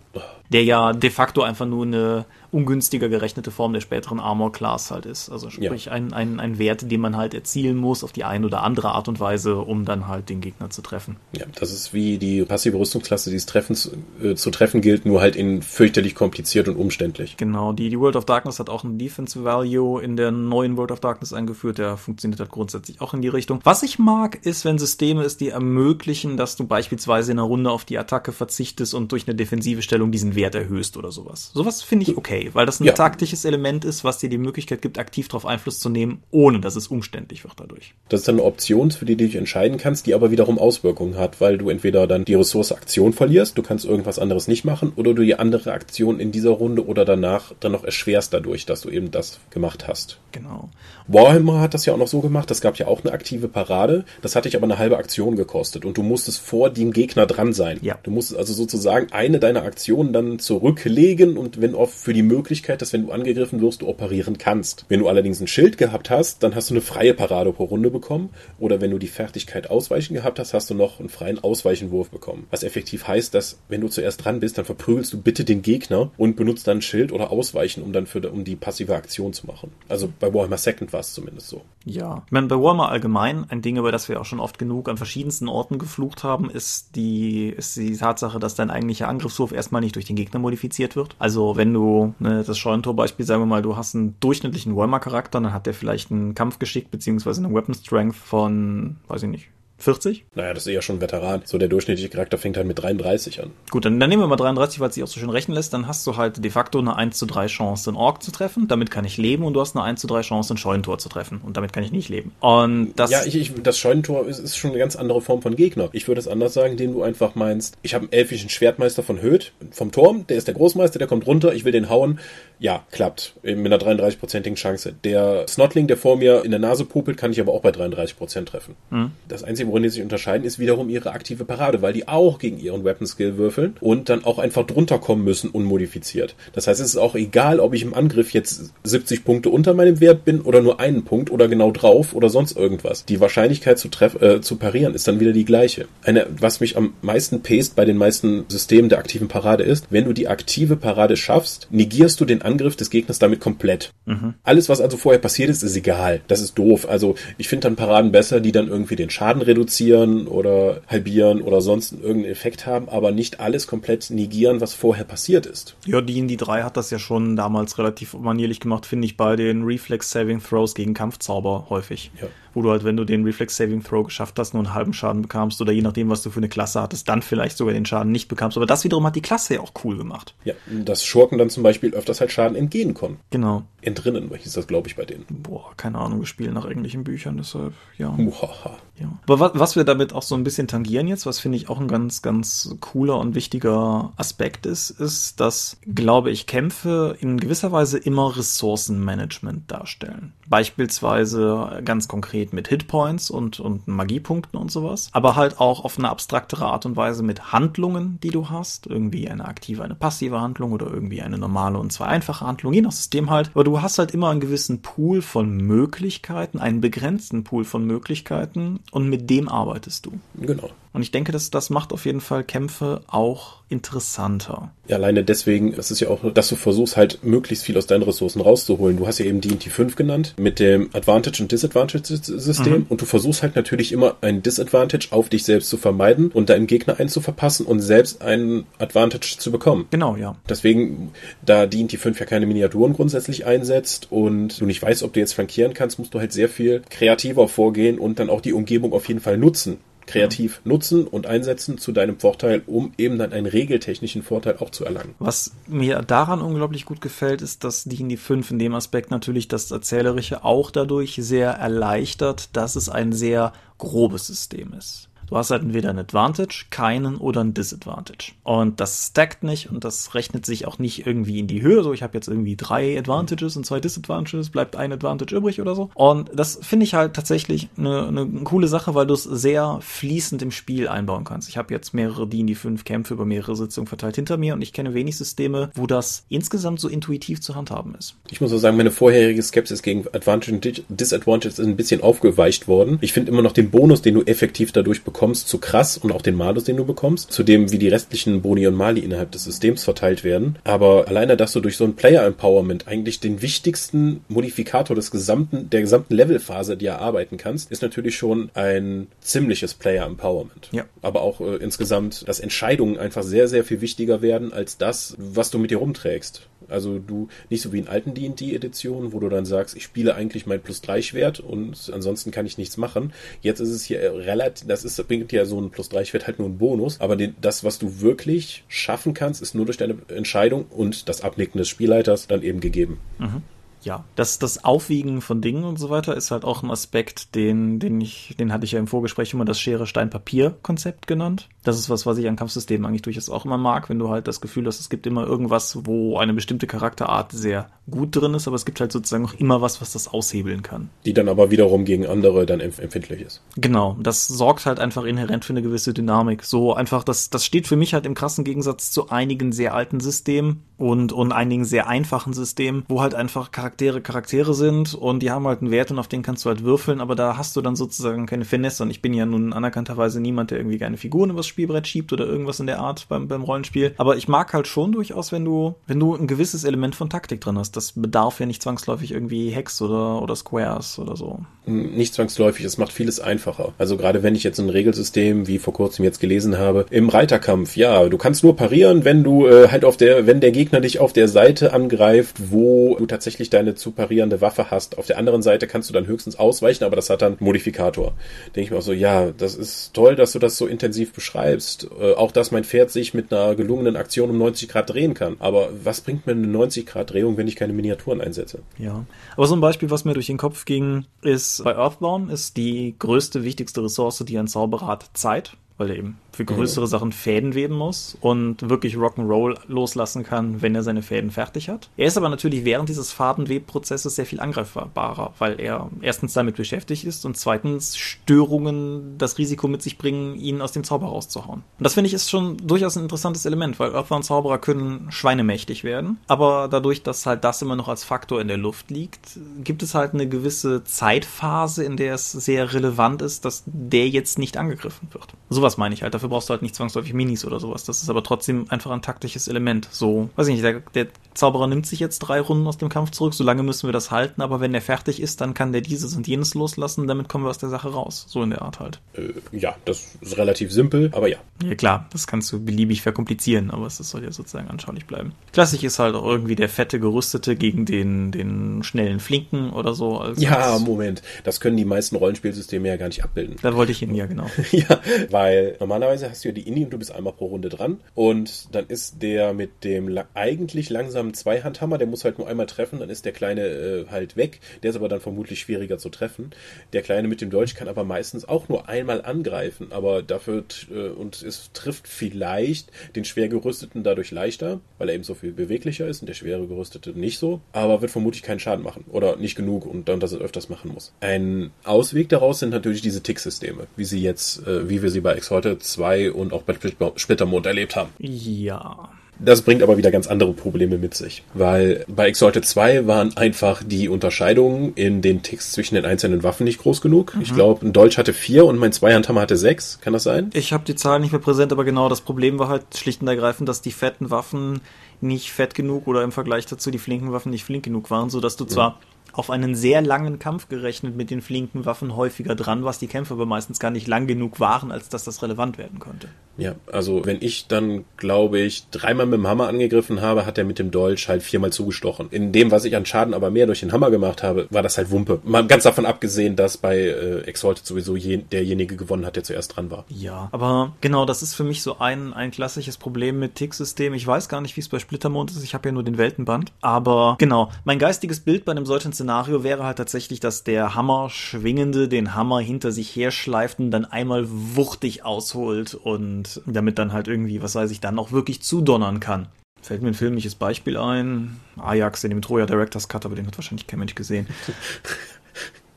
der ja de facto einfach nur eine ungünstiger gerechnete Form der späteren Armor Class halt ist. Also sprich ja. ein, ein, ein Wert, den man halt erzielen muss auf die eine oder andere Art und Weise, um dann halt den Gegner zu treffen. Ja, das ist wie die passive Rüstungsklasse, die es treffen, äh, zu treffen gilt, nur halt in fürchterlich kompliziert und umständlich. Genau, die, die World of Darkness hat auch einen Defense Value in der neuen World of Darkness eingeführt, der funktioniert halt grundsätzlich auch in die Richtung. Was ich mag, ist, wenn Systeme es dir ermöglichen, dass du beispielsweise in einer Runde auf die Attacke verzichtest und durch eine defensive Stellung diesen Wert erhöhst oder sowas. Sowas finde ich okay weil das ein ja. taktisches Element ist, was dir die Möglichkeit gibt, aktiv darauf Einfluss zu nehmen, ohne dass es umständlich wird dadurch. Das ist dann eine Option, für die du dich entscheiden kannst, die aber wiederum Auswirkungen hat, weil du entweder dann die Ressource Aktion verlierst, du kannst irgendwas anderes nicht machen, oder du die andere Aktion in dieser Runde oder danach dann noch erschwerst dadurch, dass du eben das gemacht hast. Genau. Warhammer hat das ja auch noch so gemacht, das gab ja auch eine aktive Parade, das hatte ich aber eine halbe Aktion gekostet und du musstest vor dem Gegner dran sein. Ja. Du musstest also sozusagen eine deiner Aktionen dann zurücklegen und wenn auch für die Möglichkeit, dass wenn du angegriffen wirst, du operieren kannst. Wenn du allerdings ein Schild gehabt hast, dann hast du eine freie Parade pro Runde bekommen oder wenn du die Fertigkeit Ausweichen gehabt hast, hast du noch einen freien Ausweichenwurf bekommen. Was effektiv heißt, dass wenn du zuerst dran bist, dann verprügelst du bitte den Gegner und benutzt dann Schild oder Ausweichen, um dann für um die passive Aktion zu machen. Also bei Warhammer Second war es zumindest so. Ja, ich meine, bei Warhammer allgemein, ein Ding, über das wir auch schon oft genug an verschiedensten Orten geflucht haben, ist die, ist die Tatsache, dass dein eigentlicher Angriffswurf erstmal nicht durch den Gegner modifiziert wird. Also wenn du das Scheunentor-Beispiel, sagen wir mal, du hast einen durchschnittlichen Warhammer-Charakter, dann hat der vielleicht ein Kampfgeschick beziehungsweise eine Weapon Strength von, weiß ich nicht, 40? Naja, das ist eher schon ein Veteran. So der durchschnittliche Charakter fängt halt mit 33 an. Gut, dann, dann nehmen wir mal 33, weil es sich auch so schön rechnen lässt. Dann hast du halt de facto eine 1 zu 3 Chance, einen Ork zu treffen. Damit kann ich leben. Und du hast eine 1 zu 3 Chance, ein Scheunentor zu treffen. Und damit kann ich nicht leben. Und das. Ja, ich, ich, das Scheunentor ist, ist schon eine ganz andere Form von Gegner. Ich würde es anders sagen, indem du einfach meinst, ich habe einen elfischen Schwertmeister von Höth, vom Turm, der ist der Großmeister, der kommt runter, ich will den hauen. Ja, klappt. Mit einer 33-prozentigen Chance. Der Snotling, der vor mir in der Nase popelt, kann ich aber auch bei 33 Prozent treffen. Mhm. Das Einzige, worin die sich unterscheiden, ist wiederum ihre aktive Parade, weil die auch gegen ihren Weapon Skill würfeln und dann auch einfach drunter kommen müssen, unmodifiziert. Das heißt, es ist auch egal, ob ich im Angriff jetzt 70 Punkte unter meinem Wert bin oder nur einen Punkt oder genau drauf oder sonst irgendwas. Die Wahrscheinlichkeit zu, treff äh, zu parieren ist dann wieder die gleiche. Eine, was mich am meisten pest bei den meisten Systemen der aktiven Parade ist, wenn du die aktive Parade schaffst, negierst du den Angriff des Gegners damit komplett. Mhm. Alles, was also vorher passiert ist, ist egal. Das ist doof. Also ich finde dann Paraden besser, die dann irgendwie den Schaden reduzieren oder halbieren oder sonst irgendeinen Effekt haben, aber nicht alles komplett negieren, was vorher passiert ist. Ja, die in die 3 hat das ja schon damals relativ manierlich gemacht, finde ich, bei den Reflex Saving Throws gegen Kampfzauber häufig. Ja wo du halt, wenn du den Reflex Saving Throw geschafft hast, nur einen halben Schaden bekamst oder je nachdem, was du für eine Klasse hattest, dann vielleicht sogar den Schaden nicht bekamst. Aber das wiederum hat die Klasse ja auch cool gemacht. Ja, dass Schurken dann zum Beispiel öfters halt Schaden entgehen konnten. Genau. Entrinnen, hieß das, glaube ich, bei denen. Boah, keine Ahnung, wir spielen nach englischen Büchern, deshalb, ja. Uhaha. ja. Aber was, was wir damit auch so ein bisschen tangieren jetzt, was finde ich auch ein ganz, ganz cooler und wichtiger Aspekt ist, ist, dass, glaube ich, Kämpfe in gewisser Weise immer Ressourcenmanagement darstellen. Beispielsweise ganz konkret mit Hitpoints und, und Magiepunkten und sowas. Aber halt auch auf eine abstraktere Art und Weise mit Handlungen, die du hast. Irgendwie eine aktive, eine passive Handlung oder irgendwie eine normale und zwei einfache Handlungen, je nach System halt. Aber du hast halt immer einen gewissen Pool von Möglichkeiten, einen begrenzten Pool von Möglichkeiten und mit dem arbeitest du. Genau. Und ich denke, dass das macht auf jeden Fall Kämpfe auch interessanter. Ja, alleine deswegen, es ist ja auch, dass du versuchst halt möglichst viel aus deinen Ressourcen rauszuholen. Du hast ja eben D&T 5 genannt mit dem Advantage und Disadvantage System mhm. und du versuchst halt natürlich immer ein Disadvantage auf dich selbst zu vermeiden und deinem Gegner einzuverpassen und selbst einen Advantage zu bekommen. Genau, ja. Deswegen, da D&T 5 ja keine Miniaturen grundsätzlich einsetzt und du nicht weißt, ob du jetzt flankieren kannst, musst du halt sehr viel kreativer vorgehen und dann auch die Umgebung auf jeden Fall nutzen kreativ nutzen und einsetzen zu deinem Vorteil, um eben dann einen regeltechnischen Vorteil auch zu erlangen. Was mir daran unglaublich gut gefällt, ist, dass die in die 5 in dem Aspekt natürlich das Erzählerische auch dadurch sehr erleichtert, dass es ein sehr grobes System ist. Du hast halt entweder ein Advantage, keinen oder ein Disadvantage. Und das stackt nicht und das rechnet sich auch nicht irgendwie in die Höhe. So, ich habe jetzt irgendwie drei Advantages und zwei Disadvantages, bleibt ein Advantage übrig oder so. Und das finde ich halt tatsächlich eine, eine coole Sache, weil du es sehr fließend im Spiel einbauen kannst. Ich habe jetzt mehrere die in die fünf Kämpfe über mehrere Sitzungen verteilt hinter mir und ich kenne wenig Systeme, wo das insgesamt so intuitiv zu handhaben ist. Ich muss auch sagen, meine vorherige Skepsis gegen Advantage und Disadvantage ist ein bisschen aufgeweicht worden. Ich finde immer noch den Bonus, den du effektiv dadurch bekommst, bekommst, zu krass und auch den Malus, den du bekommst, zudem wie die restlichen Boni und Mali innerhalb des Systems verteilt werden. Aber alleine, dass du durch so ein Player Empowerment eigentlich den wichtigsten Modifikator des gesamten, der gesamten Levelphase, die erarbeiten kannst, ist natürlich schon ein ziemliches Player Empowerment. Ja. Aber auch äh, insgesamt, dass Entscheidungen einfach sehr, sehr viel wichtiger werden als das, was du mit dir rumträgst. Also du nicht so wie in alten D&D-Editionen, wo du dann sagst, ich spiele eigentlich mein Plus 3 Schwert und ansonsten kann ich nichts machen. Jetzt ist es hier relativ, das ist, bringt ja so ein Plus 3 Schwert halt nur einen Bonus, aber den, das, was du wirklich schaffen kannst, ist nur durch deine Entscheidung und das Abnicken des Spielleiters dann eben gegeben. Mhm ja, das, das Aufwiegen von Dingen und so weiter ist halt auch ein Aspekt, den, den ich, den hatte ich ja im Vorgespräch immer das Schere-Stein-Papier-Konzept genannt. Das ist was, was ich an Kampfsystemen eigentlich durchaus auch immer mag, wenn du halt das Gefühl hast, es gibt immer irgendwas, wo eine bestimmte Charakterart sehr gut drin ist, aber es gibt halt sozusagen auch immer was, was das aushebeln kann. Die dann aber wiederum gegen andere dann empfindlich ist. Genau, das sorgt halt einfach inhärent für eine gewisse Dynamik. So einfach, das, das steht für mich halt im krassen Gegensatz zu einigen sehr alten Systemen und, und einigen sehr einfachen Systemen, wo halt einfach Charakter Charaktere Charaktere sind und die haben halt einen Wert und auf den kannst du halt würfeln, aber da hast du dann sozusagen keine Finesse und ich bin ja nun anerkannterweise niemand, der irgendwie keine Figuren übers Spielbrett schiebt oder irgendwas in der Art beim, beim Rollenspiel. Aber ich mag halt schon durchaus, wenn du, wenn du ein gewisses Element von Taktik drin hast. Das bedarf ja nicht zwangsläufig irgendwie Hex oder, oder Squares oder so. Nicht zwangsläufig, es macht vieles einfacher. Also gerade wenn ich jetzt ein Regelsystem, wie vor kurzem jetzt gelesen habe, im Reiterkampf, ja, du kannst nur parieren, wenn du äh, halt auf der, wenn der Gegner Gegner dich auf der Seite angreift, wo du tatsächlich deine zu parierende Waffe hast. Auf der anderen Seite kannst du dann höchstens ausweichen, aber das hat dann Modifikator. Denke ich mir auch so, ja, das ist toll, dass du das so intensiv beschreibst. Äh, auch, dass mein Pferd sich mit einer gelungenen Aktion um 90 Grad drehen kann. Aber was bringt mir eine 90 Grad Drehung, wenn ich keine Miniaturen einsetze? Ja. Aber so ein Beispiel, was mir durch den Kopf ging, ist bei Earthbound ist die größte, wichtigste Ressource, die ein Zauberer hat, Zeit weil er eben für größere mhm. Sachen Fäden weben muss und wirklich Rock'n'Roll loslassen kann, wenn er seine Fäden fertig hat. Er ist aber natürlich während dieses Fadenwebprozesses sehr viel angreifbarer, weil er erstens damit beschäftigt ist und zweitens Störungen das Risiko mit sich bringen, ihn aus dem Zauber rauszuhauen. Und das finde ich ist schon durchaus ein interessantes Element, weil Earthbound Zauberer können schweinemächtig werden, aber dadurch, dass halt das immer noch als Faktor in der Luft liegt, gibt es halt eine gewisse Zeitphase, in der es sehr relevant ist, dass der jetzt nicht angegriffen wird. Sowas meine ich halt. Dafür brauchst du halt nicht zwangsläufig Minis oder sowas. Das ist aber trotzdem einfach ein taktisches Element. So, weiß ich nicht, der, der Zauberer nimmt sich jetzt drei Runden aus dem Kampf zurück, solange müssen wir das halten, aber wenn er fertig ist, dann kann der dieses und jenes loslassen, damit kommen wir aus der Sache raus. So in der Art halt. Äh, ja, das ist relativ simpel, aber ja. Ja klar, das kannst du beliebig verkomplizieren, aber es soll ja sozusagen anschaulich bleiben. Klassisch ist halt auch irgendwie der fette Gerüstete gegen den, den schnellen Flinken oder so. Als, ja, Moment. Das können die meisten Rollenspielsysteme ja gar nicht abbilden. Da wollte ich hin, ja genau. <laughs> ja, weil normalerweise hast du ja die Indie und du bist einmal pro Runde dran und dann ist der mit dem la eigentlich langsam haben einen Zweihandhammer, der muss halt nur einmal treffen, dann ist der Kleine äh, halt weg. Der ist aber dann vermutlich schwieriger zu treffen. Der Kleine mit dem Dolch kann aber meistens auch nur einmal angreifen, aber dafür äh, und es trifft vielleicht den schwer gerüsteten dadurch leichter, weil er eben so viel beweglicher ist und der schwere gerüstete nicht so, aber wird vermutlich keinen Schaden machen oder nicht genug und dann, dass er öfters machen muss. Ein Ausweg daraus sind natürlich diese Tick-Systeme, wie sie jetzt, äh, wie wir sie bei Exalted 2 und auch bei Splittermond erlebt haben. Ja. Das bringt aber wieder ganz andere Probleme mit sich, weil bei Exalted 2 waren einfach die Unterscheidungen in den Ticks zwischen den einzelnen Waffen nicht groß genug. Mhm. Ich glaube, ein Dolch hatte vier und mein Zweihandhammer hatte sechs. Kann das sein? Ich habe die Zahlen nicht mehr präsent, aber genau das Problem war halt schlicht und ergreifend, dass die fetten Waffen nicht fett genug oder im Vergleich dazu die flinken Waffen nicht flink genug waren, so dass du zwar auf einen sehr langen Kampf gerechnet mit den flinken Waffen häufiger dran, was die Kämpfe aber meistens gar nicht lang genug waren, als dass das relevant werden konnte. Ja, also wenn ich dann, glaube ich, dreimal mit dem Hammer angegriffen habe, hat er mit dem Dolch halt viermal zugestochen. In dem, was ich an Schaden aber mehr durch den Hammer gemacht habe, war das halt Wumpe. Mal ganz davon abgesehen, dass bei äh, Exalted sowieso je, derjenige gewonnen hat, der zuerst dran war. Ja, aber genau, das ist für mich so ein, ein klassisches Problem mit Tick-System. Ich weiß gar nicht, wie es bei Splittermond ist. Ich habe ja nur den Weltenband. Aber genau, mein geistiges Bild bei einem solchen Szenario wäre halt tatsächlich, dass der Hammer schwingende den Hammer hinter sich herschleift und dann einmal wuchtig ausholt und und damit dann halt irgendwie, was weiß ich, dann auch wirklich zudonnern kann. Fällt mir ein filmisches Beispiel ein. Ajax in dem Troja Director's Cut, aber den hat wahrscheinlich kein Mensch gesehen. <laughs>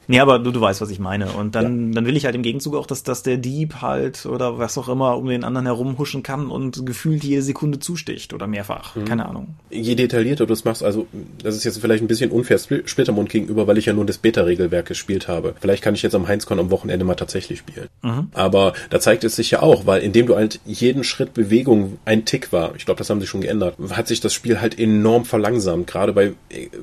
Nee, aber du, du weißt, was ich meine. Und dann, ja. dann will ich halt im Gegenzug auch, dass, dass der Dieb halt oder was auch immer um den anderen herumhuschen kann und gefühlt jede Sekunde zusticht oder mehrfach. Mhm. Keine Ahnung. Je detaillierter du es machst, also das ist jetzt vielleicht ein bisschen unfair Splittermund gegenüber, weil ich ja nur das Beta-Regelwerk gespielt habe. Vielleicht kann ich jetzt am Heinzcon am Wochenende mal tatsächlich spielen. Mhm. Aber da zeigt es sich ja auch, weil indem du halt jeden Schritt Bewegung ein Tick war, ich glaube, das haben sie schon geändert, hat sich das Spiel halt enorm verlangsamt, gerade bei,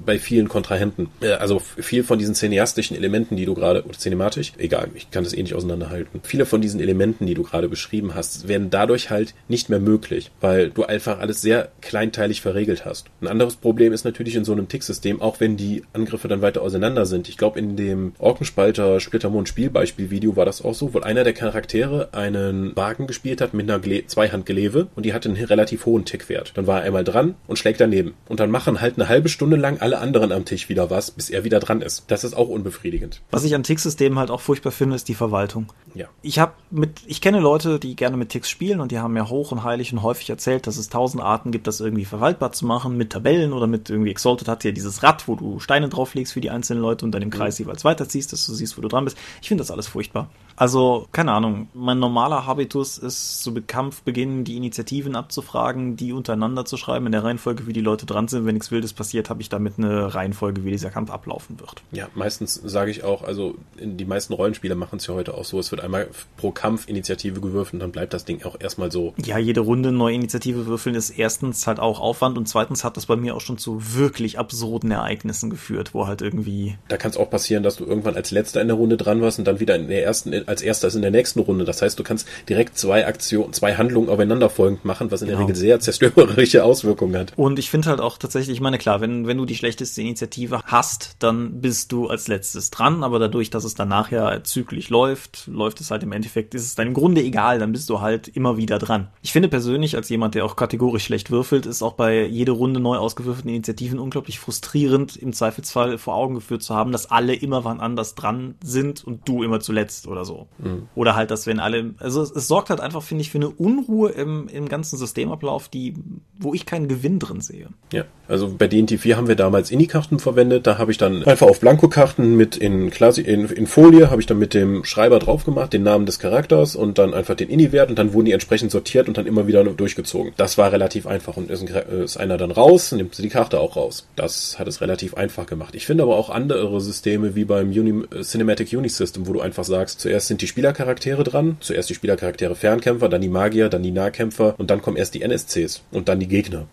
bei vielen Kontrahenten. Äh, also viel von diesen cineastischen Elementen Elementen, die du gerade, oder cinematisch, egal, ich kann das eh nicht auseinanderhalten. Viele von diesen Elementen, die du gerade beschrieben hast, werden dadurch halt nicht mehr möglich, weil du einfach alles sehr kleinteilig verregelt hast. Ein anderes Problem ist natürlich in so einem Ticksystem, auch wenn die Angriffe dann weiter auseinander sind. Ich glaube, in dem Orkenspalter Splittermond Spielbeispielvideo war das auch so, wo einer der Charaktere einen Wagen gespielt hat mit einer Gle Zweihandgeleve und die hatte einen relativ hohen Tickwert. Dann war er einmal dran und schlägt daneben. Und dann machen halt eine halbe Stunde lang alle anderen am Tisch wieder was, bis er wieder dran ist. Das ist auch unbefriedigend befriedigend. Was ich an Tick-Systemen halt auch furchtbar finde, ist die Verwaltung. Ja. Ich habe mit, ich kenne Leute, die gerne mit Ticks spielen und die haben mir hoch und heilig und häufig erzählt, dass es tausend Arten gibt, das irgendwie verwaltbar zu machen mit Tabellen oder mit irgendwie Exalted hat ja dieses Rad, wo du Steine drauflegst für die einzelnen Leute und dann im Kreis mhm. jeweils weiterziehst, dass du siehst, wo du dran bist. Ich finde das alles furchtbar. Also, keine Ahnung, mein normaler Habitus ist zu Kampfbeginn die Initiativen abzufragen, die untereinander zu schreiben, in der Reihenfolge, wie die Leute dran sind. Wenn nichts Wildes passiert, habe ich damit eine Reihenfolge, wie dieser Kampf ablaufen wird. Ja, meistens sage ich auch, also die meisten Rollenspiele machen es ja heute auch so, es wird einmal pro Kampf Initiative gewürfelt und dann bleibt das Ding auch erstmal so. Ja, jede Runde neue Initiative würfeln ist erstens halt auch Aufwand und zweitens hat das bei mir auch schon zu wirklich absurden Ereignissen geführt, wo halt irgendwie. Da kann es auch passieren, dass du irgendwann als letzter in der Runde dran warst und dann wieder in der ersten als erstes in der nächsten Runde. Das heißt, du kannst direkt zwei Aktionen, zwei Handlungen aufeinanderfolgend machen, was in der Genau. Regel sehr zerstörerische Auswirkungen hat. Und ich finde halt auch tatsächlich, ich meine, klar, wenn, wenn du die schlechteste Initiative hast, dann bist du als letztes dran, aber dadurch, dass es dann nachher zügig läuft, läuft es halt im Endeffekt, ist es dann im Grunde egal, dann bist du halt immer wieder dran. Ich finde persönlich, als jemand, der auch kategorisch schlecht würfelt, ist auch bei jede Runde neu ausgewürfelten Initiativen unglaublich frustrierend, im Zweifelsfall vor Augen geführt zu haben, dass alle immer wann anders dran sind und du immer zuletzt oder so. Oder halt, dass wenn alle, also es, es sorgt halt einfach, finde ich, für eine Unruhe im, im ganzen Systemablauf, die, wo ich keinen Gewinn drin sehe. Ja, also bei D&D 4 haben wir damals Inni-Karten verwendet. Da habe ich dann einfach auf Blankokarten mit in, Klassi in, in Folie habe ich dann mit dem Schreiber drauf gemacht, den Namen des Charakters und dann einfach den Inni-Wert und dann wurden die entsprechend sortiert und dann immer wieder durchgezogen. Das war relativ einfach und ist, ein, ist einer dann raus, nimmt sie die Karte auch raus. Das hat es relativ einfach gemacht. Ich finde aber auch andere Systeme wie beim Uni äh, Cinematic Unisystem, wo du einfach sagst, zuerst sind die Spielercharaktere dran, zuerst die Spielercharaktere Fernkämpfer, dann die Magier, dann die Nahkämpfer und dann kommen erst die NSCs und dann die Gegner.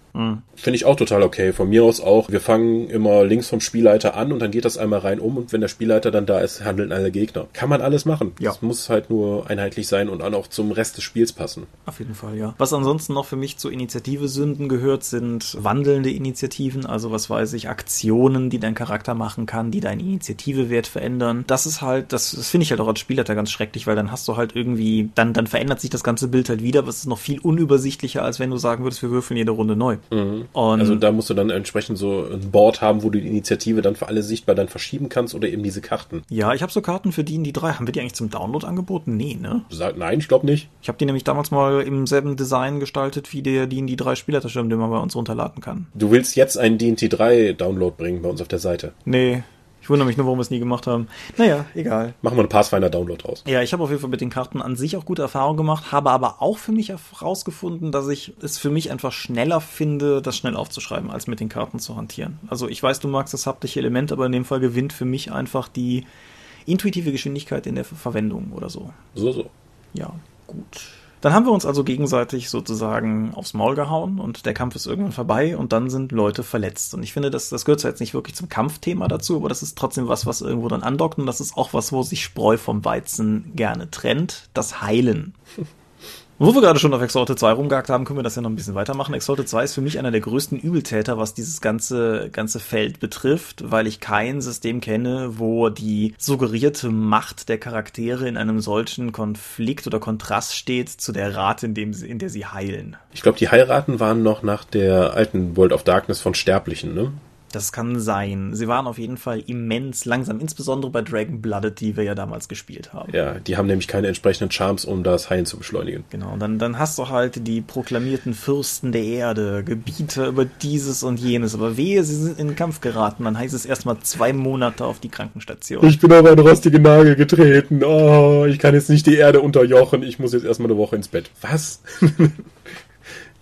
Finde ich auch total okay. Von mir aus auch. Wir fangen immer links vom Spielleiter an und dann geht das einmal rein um und wenn der Spielleiter dann da ist, handeln alle Gegner. Kann man alles machen. Ja. Es muss halt nur einheitlich sein und dann auch zum Rest des Spiels passen. Auf jeden Fall, ja. Was ansonsten noch für mich zur Initiative Sünden gehört, sind wandelnde Initiativen, also was weiß ich, Aktionen, die dein Charakter machen kann, die deinen Initiativewert verändern. Das ist halt, das, das finde ich halt auch als Spielleiter ganz schrecklich, weil dann hast du halt irgendwie, dann, dann verändert sich das ganze Bild halt wieder, was ist noch viel unübersichtlicher, als wenn du sagen würdest, wir würfeln jede Runde neu. Und Also da musst du dann entsprechend so ein Board haben, wo du die Initiative dann für alle sichtbar dann verschieben kannst oder eben diese Karten. ja, ich habe so Karten für die drei. Haben wir die eigentlich zum Download angeboten? Nee, ne? Sag- Nein, ich glaube nicht. Ich habe die nämlich damals mal im selben Design gestaltet, wie der die drei Spielerterschirm, den man bei uns runterladen kann. Du willst jetzt einen D&T 3 Download bringen bei uns auf der Seite. Nee, ich wundere mich nur, warum wir es nie gemacht haben. Naja, egal. Machen wir einen Pathfinder Download raus. Ja, ich habe auf jeden Fall mit den Karten an sich auch gute Erfahrungen gemacht, habe aber auch für mich herausgefunden, dass ich es für mich einfach schneller finde, das schnell aufzuschreiben, als mit den Karten zu hantieren. Also ich weiß, du magst das haptische Element, aber in dem Fall gewinnt für mich einfach die intuitive Geschwindigkeit in der Ver- Verwendung oder so. So, so. Ja, gut. Dann haben wir uns also gegenseitig sozusagen aufs Maul gehauen und der Kampf ist irgendwann vorbei und dann sind Leute verletzt. Und ich finde, das, das gehört zwar jetzt nicht wirklich zum Kampfthema dazu, aber das ist trotzdem was, was irgendwo dann andockt und das ist auch was, wo sich Spreu vom Weizen gerne trennt. Das Heilen. Wo wir gerade schon auf Exalted 2 rumgehakt haben, können wir das ja noch ein bisschen weitermachen. Exalted 2 ist für mich einer der größten Übeltäter, was dieses ganze, ganze Feld betrifft, weil ich kein System kenne, wo die suggerierte Macht der Charaktere in einem solchen Konflikt oder Kontrast steht zu der Rate, in, dem sie, in der sie heilen. Ich glaube, die Heiraten waren noch nach der alten World of Darkness von Sterblichen, ne? Das kann sein. Sie waren auf jeden Fall immens langsam, insbesondere bei Dragon Blooded, die wir ja damals gespielt haben. Ja, die haben nämlich keine entsprechenden Charms, um das Heilen zu beschleunigen. Genau, dann, dann hast du halt die proklamierten Fürsten der Erde, Gebieter über dieses und jenes. Aber wehe, sie sind in den Kampf geraten, dann heißt es erstmal zwei Monate auf die Krankenstation. bin auf einen rostigen Nagel getreten. Oh, ich kann jetzt nicht die Erde unterjochen. Ich muss jetzt erstmal eine Woche ins Bett. Was? <laughs>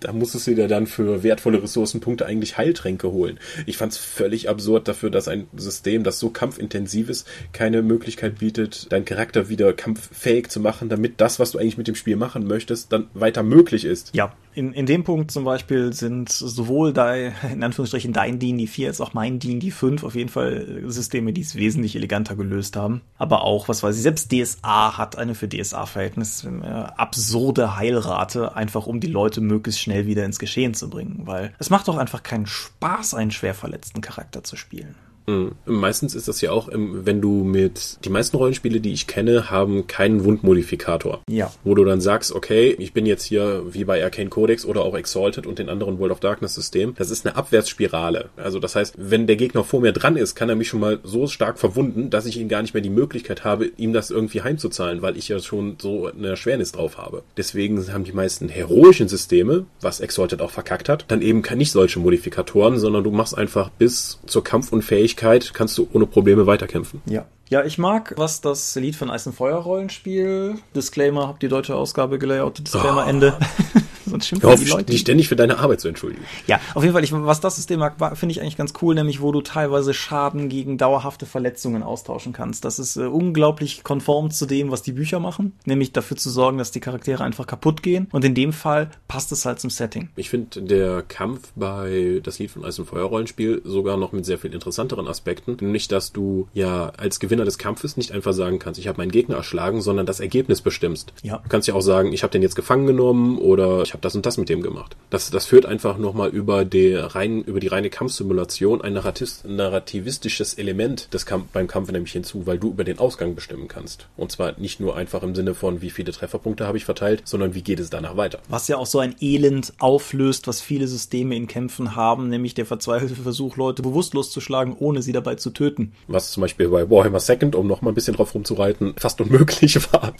da musstest du dir dann für wertvolle Ressourcenpunkte eigentlich Heiltränke holen. Ich fand's völlig absurd dafür, dass ein System, das so kampfintensiv ist, keine Möglichkeit bietet, deinen Charakter wieder kampffähig zu machen, damit das, was du eigentlich mit dem Spiel machen möchtest, dann weiter möglich ist. Ja, in, in dem Punkt zum Beispiel sind sowohl dein, in Anführungsstrichen dein D&D 4 als auch mein D&D 5 auf jeden Fall Systeme, die es wesentlich eleganter gelöst haben. Aber auch, was weiß ich, selbst DSA hat eine für DSA-Verhältnis äh, absurde Heilrate, einfach um die Leute möglichst schnell wieder ins Geschehen zu bringen. Weil es macht doch einfach keinen Spaß, einen schwer verletzten Charakter zu spielen. Mhm. Meistens ist das ja auch, wenn du mit, die meisten Rollenspiele, die ich kenne, haben keinen Wundmodifikator. Ja. Wo du dann sagst, okay, ich bin jetzt hier wie bei Arcane Codex oder auch Exalted und den anderen World of Darkness System. Das ist eine Abwärtsspirale. Also das heißt, wenn der Gegner vor mir dran ist, kann er mich schon mal so stark verwunden, dass ich ihn gar nicht mehr die Möglichkeit habe, ihm das irgendwie heimzuzahlen, weil ich ja schon so eine Erschwernis drauf habe. Deswegen haben die meisten heroischen Systeme, was Exalted auch verkackt hat, dann eben nicht solche Modifikatoren, sondern du machst einfach bis zur Kampfunfähigkeit kannst du ohne Probleme weiterkämpfen. Ja. Ja, ich mag, was das Lied von Eis und Feuer Rollenspiel, Disclaimer, hab die deutsche Ausgabe gelayoutet, Disclaimer, Oh. Ende. <laughs> sonst schimpfen auf, die Leute. Die ständig für deine Arbeit zu entschuldigen. Ja, auf jeden Fall, ich, was das System mag, finde ich eigentlich ganz cool, nämlich wo du teilweise Schaden gegen dauerhafte Verletzungen austauschen kannst. Das ist äh, unglaublich konform zu dem, was die Bücher machen, nämlich dafür zu sorgen, dass die Charaktere einfach kaputt gehen. Und in dem Fall passt es halt zum Setting. Ich finde der Kampf bei das Lied von Eis und Feuer Rollenspiel sogar noch mit sehr viel interessanteren Aspekten, nämlich dass du ja als Gewinner des Kampfes nicht einfach sagen kannst, ich habe meinen Gegner erschlagen, sondern das Ergebnis bestimmst. Ja. Du kannst ja auch sagen, ich habe den jetzt gefangen genommen oder ich habe das und das mit dem gemacht. Das, das führt einfach nochmal über die rein, über die reine Kampfsimulation ein narrativistisches Element des Kampf, beim Kampf nämlich hinzu, weil du über den Ausgang bestimmen kannst. Und zwar nicht nur einfach im Sinne von, wie viele Trefferpunkte habe ich verteilt, sondern wie geht es danach weiter. Was ja auch so ein Elend auflöst, was viele Systeme in Kämpfen haben, nämlich der verzweifelte Versuch, Leute bewusstlos zu schlagen, ohne sie dabei zu töten. Was zum Beispiel bei Warhammer Second, um noch mal ein bisschen drauf rumzureiten, fast unmöglich <laughs> war.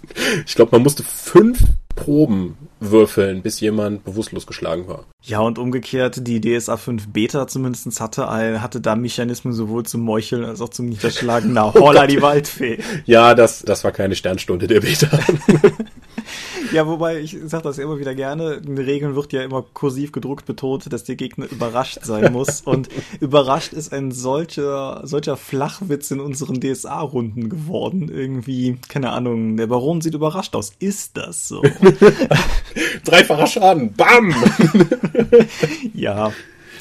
Ich glaube, man musste fünf Proben würfeln, bis jemand bewusstlos geschlagen war. Ja, und umgekehrt, die DSA 5 Beta zumindest hatte, hatte da Mechanismen sowohl zum Meucheln als auch zum Niederschlagen. Na, <laughs> holla oh die Waldfee. Ja, das, das war keine Sternstunde der Beta. <laughs> <laughs> Ja, wobei, ich sage das immer wieder gerne, in den Regeln wird ja immer kursiv gedruckt betont, dass der Gegner überrascht sein <laughs> muss. Und überrascht ist ein solcher, solcher Flachwitz in unseren DSA-Runden geworden. Irgendwie, keine Ahnung, der Baron sieht überrascht aus. Ist das so? <laughs> Dreifacher Schaden, bam! ja,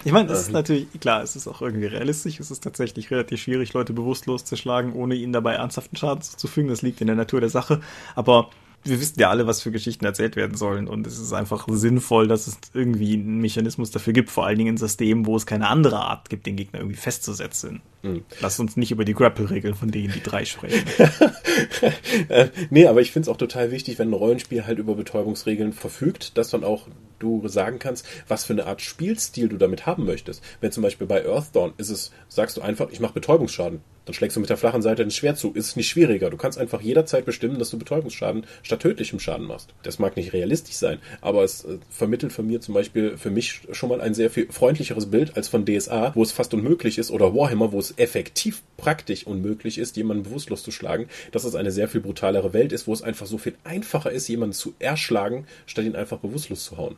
ich meine, es ist natürlich, klar, es ist auch irgendwie realistisch. Es ist tatsächlich relativ schwierig, Leute bewusstlos zu schlagen, ohne ihnen dabei ernsthaften Schaden zuzufügen. Das liegt in der Natur der Sache. Aber wir wissen ja alle, was für Geschichten erzählt werden sollen und es ist einfach sinnvoll, dass es irgendwie einen Mechanismus dafür gibt, vor allen Dingen in Systemen, wo es keine andere Art gibt, den Gegner irgendwie festzusetzen. Mhm. Lass uns nicht über die Grapple-Regeln von denen die drei sprechen. <laughs> äh, nee, aber ich finde es auch total wichtig, wenn ein Rollenspiel halt über Betäubungsregeln verfügt, dass dann auch du sagen kannst, was für eine Art Spielstil du damit haben möchtest. Wenn zum Beispiel bei Earthdawn ist es, sagst du einfach, ich mache Betäubungsschaden. Dann schlägst du mit der flachen Seite ein Schwert zu. Ist es nicht schwieriger. Du kannst einfach jederzeit bestimmen, dass du Betäubungsschaden statt tödlichem Schaden machst. Das mag nicht realistisch sein, aber es äh, vermittelt von mir zum Beispiel für mich schon mal ein sehr viel freundlicheres Bild als von DSA, wo es fast unmöglich ist, oder Warhammer, wo es effektiv praktisch unmöglich ist, jemanden bewusstlos zu schlagen, dass es eine sehr viel brutalere Welt ist, wo es einfach so viel einfacher ist, jemanden zu erschlagen, statt ihn einfach bewusstlos zu hauen.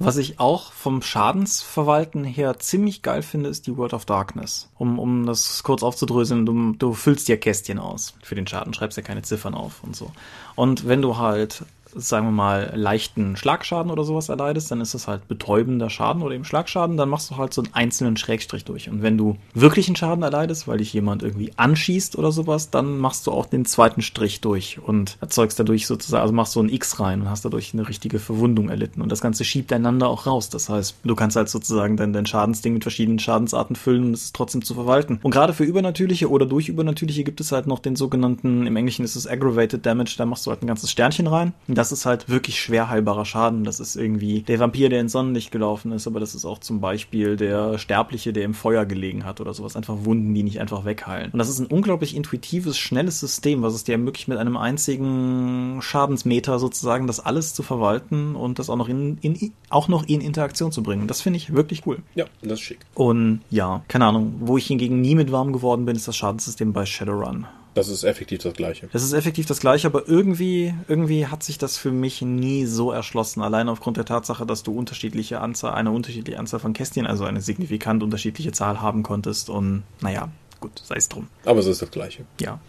Was ich auch vom Schadensverwalten her ziemlich geil finde, ist die World of Darkness. Um, um das kurz aufzudröseln, du, du füllst dir Kästchen aus für den Schaden, schreibst ja keine Ziffern auf und so. Und wenn du halt sagen wir mal, leichten Schlagschaden oder sowas erleidest, dann ist das halt betäubender Schaden oder eben Schlagschaden, dann machst du halt so einen einzelnen Schrägstrich durch. Und wenn du wirklichen Schaden erleidest, weil dich jemand irgendwie anschießt oder sowas, dann machst du auch den zweiten Strich durch und erzeugst dadurch sozusagen, also machst so ein X rein und hast dadurch eine richtige Verwundung erlitten. Und das Ganze schiebt einander auch raus. Das heißt, du kannst halt sozusagen dein, dein Schadensding mit verschiedenen Schadensarten füllen und es ist trotzdem zu verwalten. Und gerade für Übernatürliche oder durch Übernatürliche gibt es halt noch den sogenannten, im Englischen ist es Aggravated Damage, da machst du halt ein ganzes Sternchen rein. Und das ist halt wirklich schwer heilbarer Schaden. Das ist irgendwie der Vampir, der ins Sonnenlicht gelaufen ist, aber das ist auch zum Beispiel der Sterbliche, der im Feuer gelegen hat oder sowas. Einfach Wunden, die nicht einfach wegheilen. Und das ist ein unglaublich intuitives, schnelles System, was es dir ermöglicht, mit einem einzigen Schadensmeter sozusagen das alles zu verwalten und das auch noch in, in auch noch in Interaktion zu bringen. Das finde ich wirklich cool. Ja, das ist schick. Und ja, keine Ahnung, wo ich hingegen nie mit warm geworden bin, ist das Schadensystem bei Shadowrun. Das ist effektiv das Gleiche. Das ist effektiv das Gleiche, aber irgendwie, irgendwie hat sich das für mich nie so erschlossen. Allein aufgrund der Tatsache, dass du unterschiedliche Anzahl, eine unterschiedliche Anzahl von Kästchen, also eine signifikant unterschiedliche Zahl haben konntest. Und naja, gut, sei es drum. Aber es ist das Gleiche. Ja.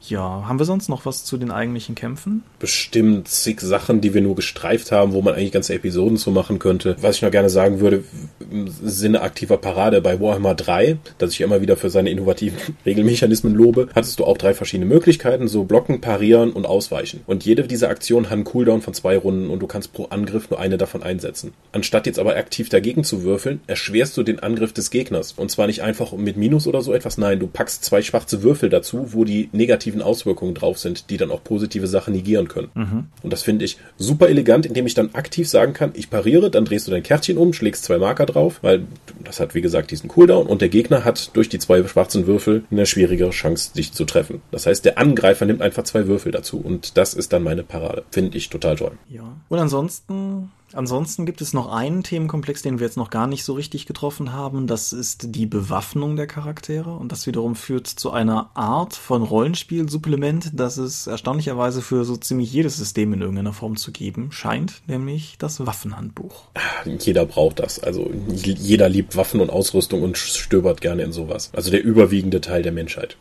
Ja, haben wir sonst noch was zu den eigentlichen Kämpfen? Bestimmt zig Sachen, die wir nur gestreift haben, wo man eigentlich ganze Episoden zu machen könnte. Was ich noch gerne sagen würde, im Sinne aktiver Parade bei Warhammer 3, dass ich immer wieder für seine innovativen <laughs> Regelmechanismen lobe, hattest du auch drei verschiedene Möglichkeiten, so blocken, parieren und ausweichen. Und jede dieser Aktionen hat einen Cooldown von zwei Runden und du kannst pro Angriff nur eine davon einsetzen. Anstatt jetzt aber aktiv dagegen zu würfeln, erschwerst du den Angriff des Gegners. Und zwar nicht einfach mit Minus oder so etwas, nein, du packst zwei schwarze Würfel dazu, wo die negativen Auswirkungen drauf sind, die dann auch positive Sachen negieren können. Mhm. Und das finde ich super elegant, indem ich dann aktiv sagen kann, ich pariere, dann drehst du dein Kärtchen um, schlägst zwei Marker drauf, weil das hat wie gesagt diesen Cooldown und der Gegner hat durch die zwei schwarzen Würfel eine schwierigere Chance, dich zu treffen. Das heißt, der Angreifer nimmt einfach zwei Würfel dazu und das ist dann meine Parade. Finde ich total toll. Ja. Und ansonsten Ansonsten gibt es noch einen Themenkomplex, den wir jetzt noch gar nicht so richtig getroffen haben. Das ist die Bewaffnung der Charaktere. Und das wiederum führt zu einer Art von Rollenspielsupplement, das es erstaunlicherweise für so ziemlich jedes System in irgendeiner Form zu geben scheint, nämlich das Waffenhandbuch. Jeder braucht das. Also jeder liebt Waffen und Ausrüstung und stöbert gerne in sowas. Also der überwiegende Teil der Menschheit,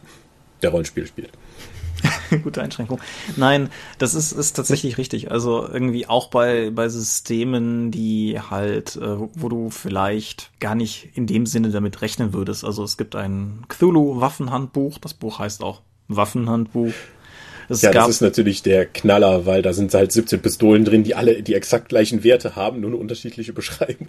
der Rollenspiel spielt. <laughs> Gute Einschränkung. Nein, das ist, ist tatsächlich richtig. Also irgendwie auch bei, bei Systemen, die halt, äh, wo du vielleicht gar nicht in dem Sinne damit rechnen würdest. Also es gibt ein Cthulhu-Waffenhandbuch. Das Buch heißt auch Waffenhandbuch. Es ja, das ist natürlich der Knaller, weil da sind halt 17 Pistolen drin, die alle die exakt gleichen Werte haben, nur eine unterschiedliche Beschreibung.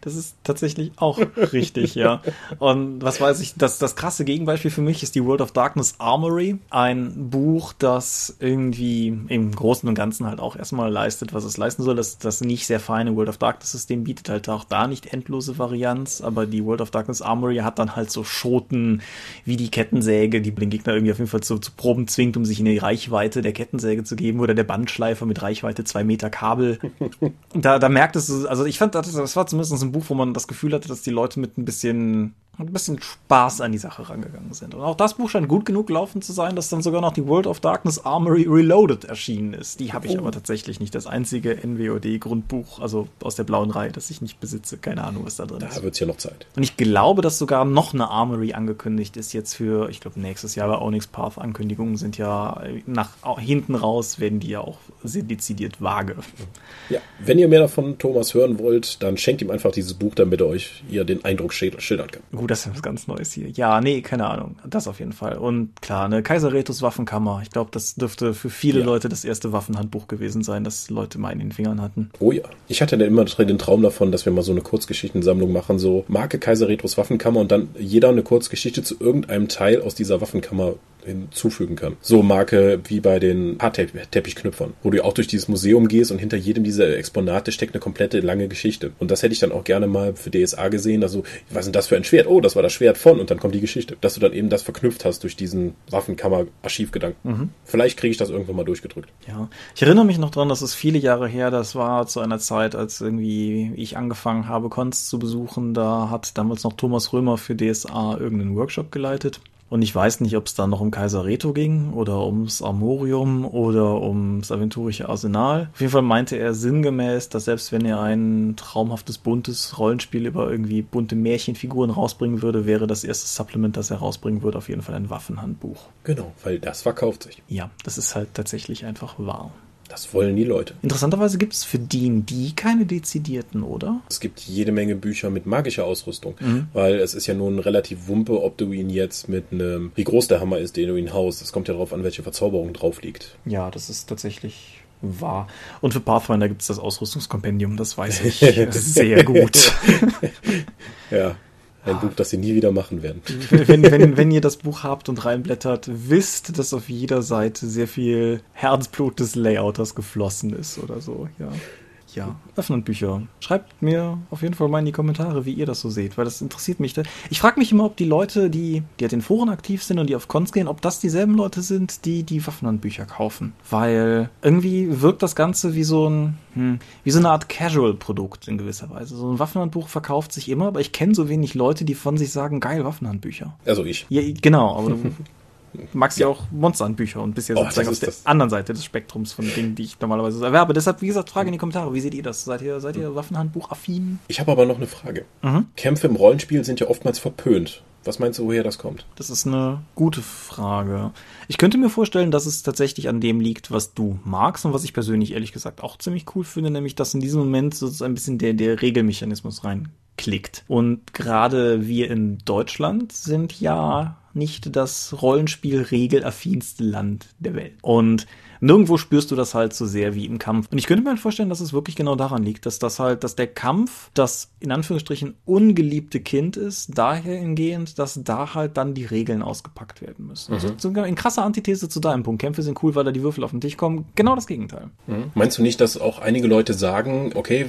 Das ist tatsächlich auch richtig, ja. Und was weiß ich, das, das krasse Gegenbeispiel für mich ist die World of Darkness Armory. Ein Buch, das irgendwie im Großen und Ganzen halt auch erstmal leistet, was es leisten soll. Das, das nicht sehr feine World of Darkness System bietet halt auch da nicht endlose Varianz, aber die World of Darkness Armory hat dann halt so Schoten wie die Kettensäge, die den Gegner irgendwie auf jeden Fall zu, zu Proben zwingt, um sich in die Reihe Reichweite der Kettensäge zu geben oder der Bandschleifer mit Reichweite zwei Meter Kabel. da, da merkt es, also ich fand, das, das war zumindest ein Buch, wo man das Gefühl hatte, dass die Leute mit ein bisschen ein bisschen Spaß an die Sache rangegangen sind. Und auch das Buch scheint gut genug gelaufen zu sein, dass dann sogar noch die World of Darkness Armory Reloaded erschienen ist. Die habe ich oh. aber tatsächlich nicht. Das einzige NWOD-Grundbuch, also aus der blauen Reihe, das ich nicht besitze. Keine Ahnung, was da drin da ist. Da wird es ja noch Zeit. Und ich glaube, dass sogar noch eine Armory angekündigt ist jetzt für, ich glaube, nächstes Jahr bei Onyx Path. Ankündigungen sind ja nach hinten raus, werden die ja auch sehr dezidiert vage. Ja, wenn ihr mehr davon Thomas hören wollt, dann schenkt ihm einfach dieses Buch, damit er euch hier den Eindruck schildern kann. Gut, das ist was ganz Neues hier. Ja, nee, keine Ahnung. Das auf jeden Fall. Und klar, eine Kaiser Retus Waffenkammer. Ich glaube, das dürfte für viele ja. Leute das erste Waffenhandbuch gewesen sein, das Leute mal in den Fingern hatten. Oh ja. Ich hatte dann immer den Traum davon, dass wir mal so eine Kurzgeschichtensammlung machen, so Marke Kaiser Retus Waffenkammer und dann jeder eine Kurzgeschichte zu irgendeinem Teil aus dieser Waffenkammer hinzufügen kann. So Marke wie bei den Haarteppichknüpfern, wo du auch durch dieses Museum gehst und hinter jedem dieser Exponate steckt eine komplette lange Geschichte. Und das hätte ich dann auch gerne mal für DSA gesehen, also was ist denn das für ein Schwert? Oh, das war das Schwert von und dann kommt die Geschichte. Dass du dann eben das verknüpft hast durch diesen Waffenkammer-Archivgedanken. Mhm. Vielleicht kriege ich das irgendwann mal durchgedrückt. Ja, ich erinnere mich noch dran, das ist viele Jahre her, das war zu einer Zeit, als irgendwie ich angefangen habe, Cons zu besuchen. Da hat damals noch Thomas Römer für DSA irgendeinen Workshop geleitet. Und ich weiß nicht, ob es da noch um Kaiser Reto ging oder ums Armorium oder ums aventurische Arsenal. Auf jeden Fall meinte er sinngemäß, dass selbst wenn er ein traumhaftes buntes Rollenspiel über irgendwie bunte Märchenfiguren rausbringen würde, wäre das erste Supplement, das er rausbringen würde, auf jeden Fall ein Waffenhandbuch. Genau, weil das verkauft sich. Ja, das ist halt tatsächlich einfach wahr. Das wollen die Leute. Interessanterweise gibt es für D&D keine dezidierten, oder? Es gibt jede Menge Bücher mit magischer Ausrüstung, mhm. weil es ist ja nun relativ wumpe, ob du ihn jetzt mit einem, wie groß der Hammer ist, den du ihn haust. Es kommt ja darauf an, welche Verzauberung drauf liegt. Ja, das ist tatsächlich wahr. Und für Pathfinder gibt es das Ausrüstungskompendium, das weiß <laughs> ich sehr gut. ja. Ein Buch, das sie nie wieder machen werden. Wenn, wenn, wenn ihr das Buch habt und reinblättert, wisst, dass auf jeder Seite sehr viel Herzblut des Layouters geflossen ist oder so, ja ja, öffnen Bücher. Schreibt mir auf jeden Fall mal in die Kommentare, wie ihr das so seht, weil das interessiert mich. Ich frage mich immer, ob die Leute, die, die at den Foren aktiv sind und die auf Cons gehen, ob das dieselben Leute sind, die die Waffenhandbücher kaufen. Weil irgendwie wirkt das Ganze wie so ein, hm, wie so eine Art Casual-Produkt in gewisser Weise. So ein Waffenhandbuch verkauft sich immer, aber ich kenne so wenig Leute, die von sich sagen, geil, Waffenhandbücher. Also ich. Ja, genau, aber <laughs> magst ja auch Monster-Bücher und bist ja oh, sozusagen auf der das. anderen Seite des Spektrums von Dingen, die ich normalerweise erwerbe. Deshalb, wie gesagt, Frage in die Kommentare. Wie seht ihr das? Seid ihr, seid ihr Waffenhandbuch-affin? Ich habe aber noch eine Frage. Mhm. Kämpfe im Rollenspiel sind ja oftmals verpönt. Was meinst du, woher das kommt? Das ist eine gute Frage. Ich könnte mir vorstellen, dass es tatsächlich an dem liegt, was du magst und was ich persönlich ehrlich gesagt auch ziemlich cool finde, nämlich dass in diesem Moment so ein bisschen der, der Regelmechanismus reinklickt. Und gerade wir in Deutschland sind ja nicht das Rollenspiel-regelaffinste Land der Welt. Und nirgendwo spürst du das halt so sehr wie im Kampf. Und ich könnte mir halt vorstellen, dass es wirklich genau daran liegt, dass das halt, dass der Kampf das in Anführungsstrichen ungeliebte Kind ist, dahergehend, dass da halt dann die Regeln ausgepackt werden müssen. Mhm. So, in krasser Antithese zu deinem Punkt. Kämpfe sind cool, weil da die Würfel auf den Tisch kommen. Genau das Gegenteil. Mhm. Meinst du nicht, dass auch einige Leute sagen, okay,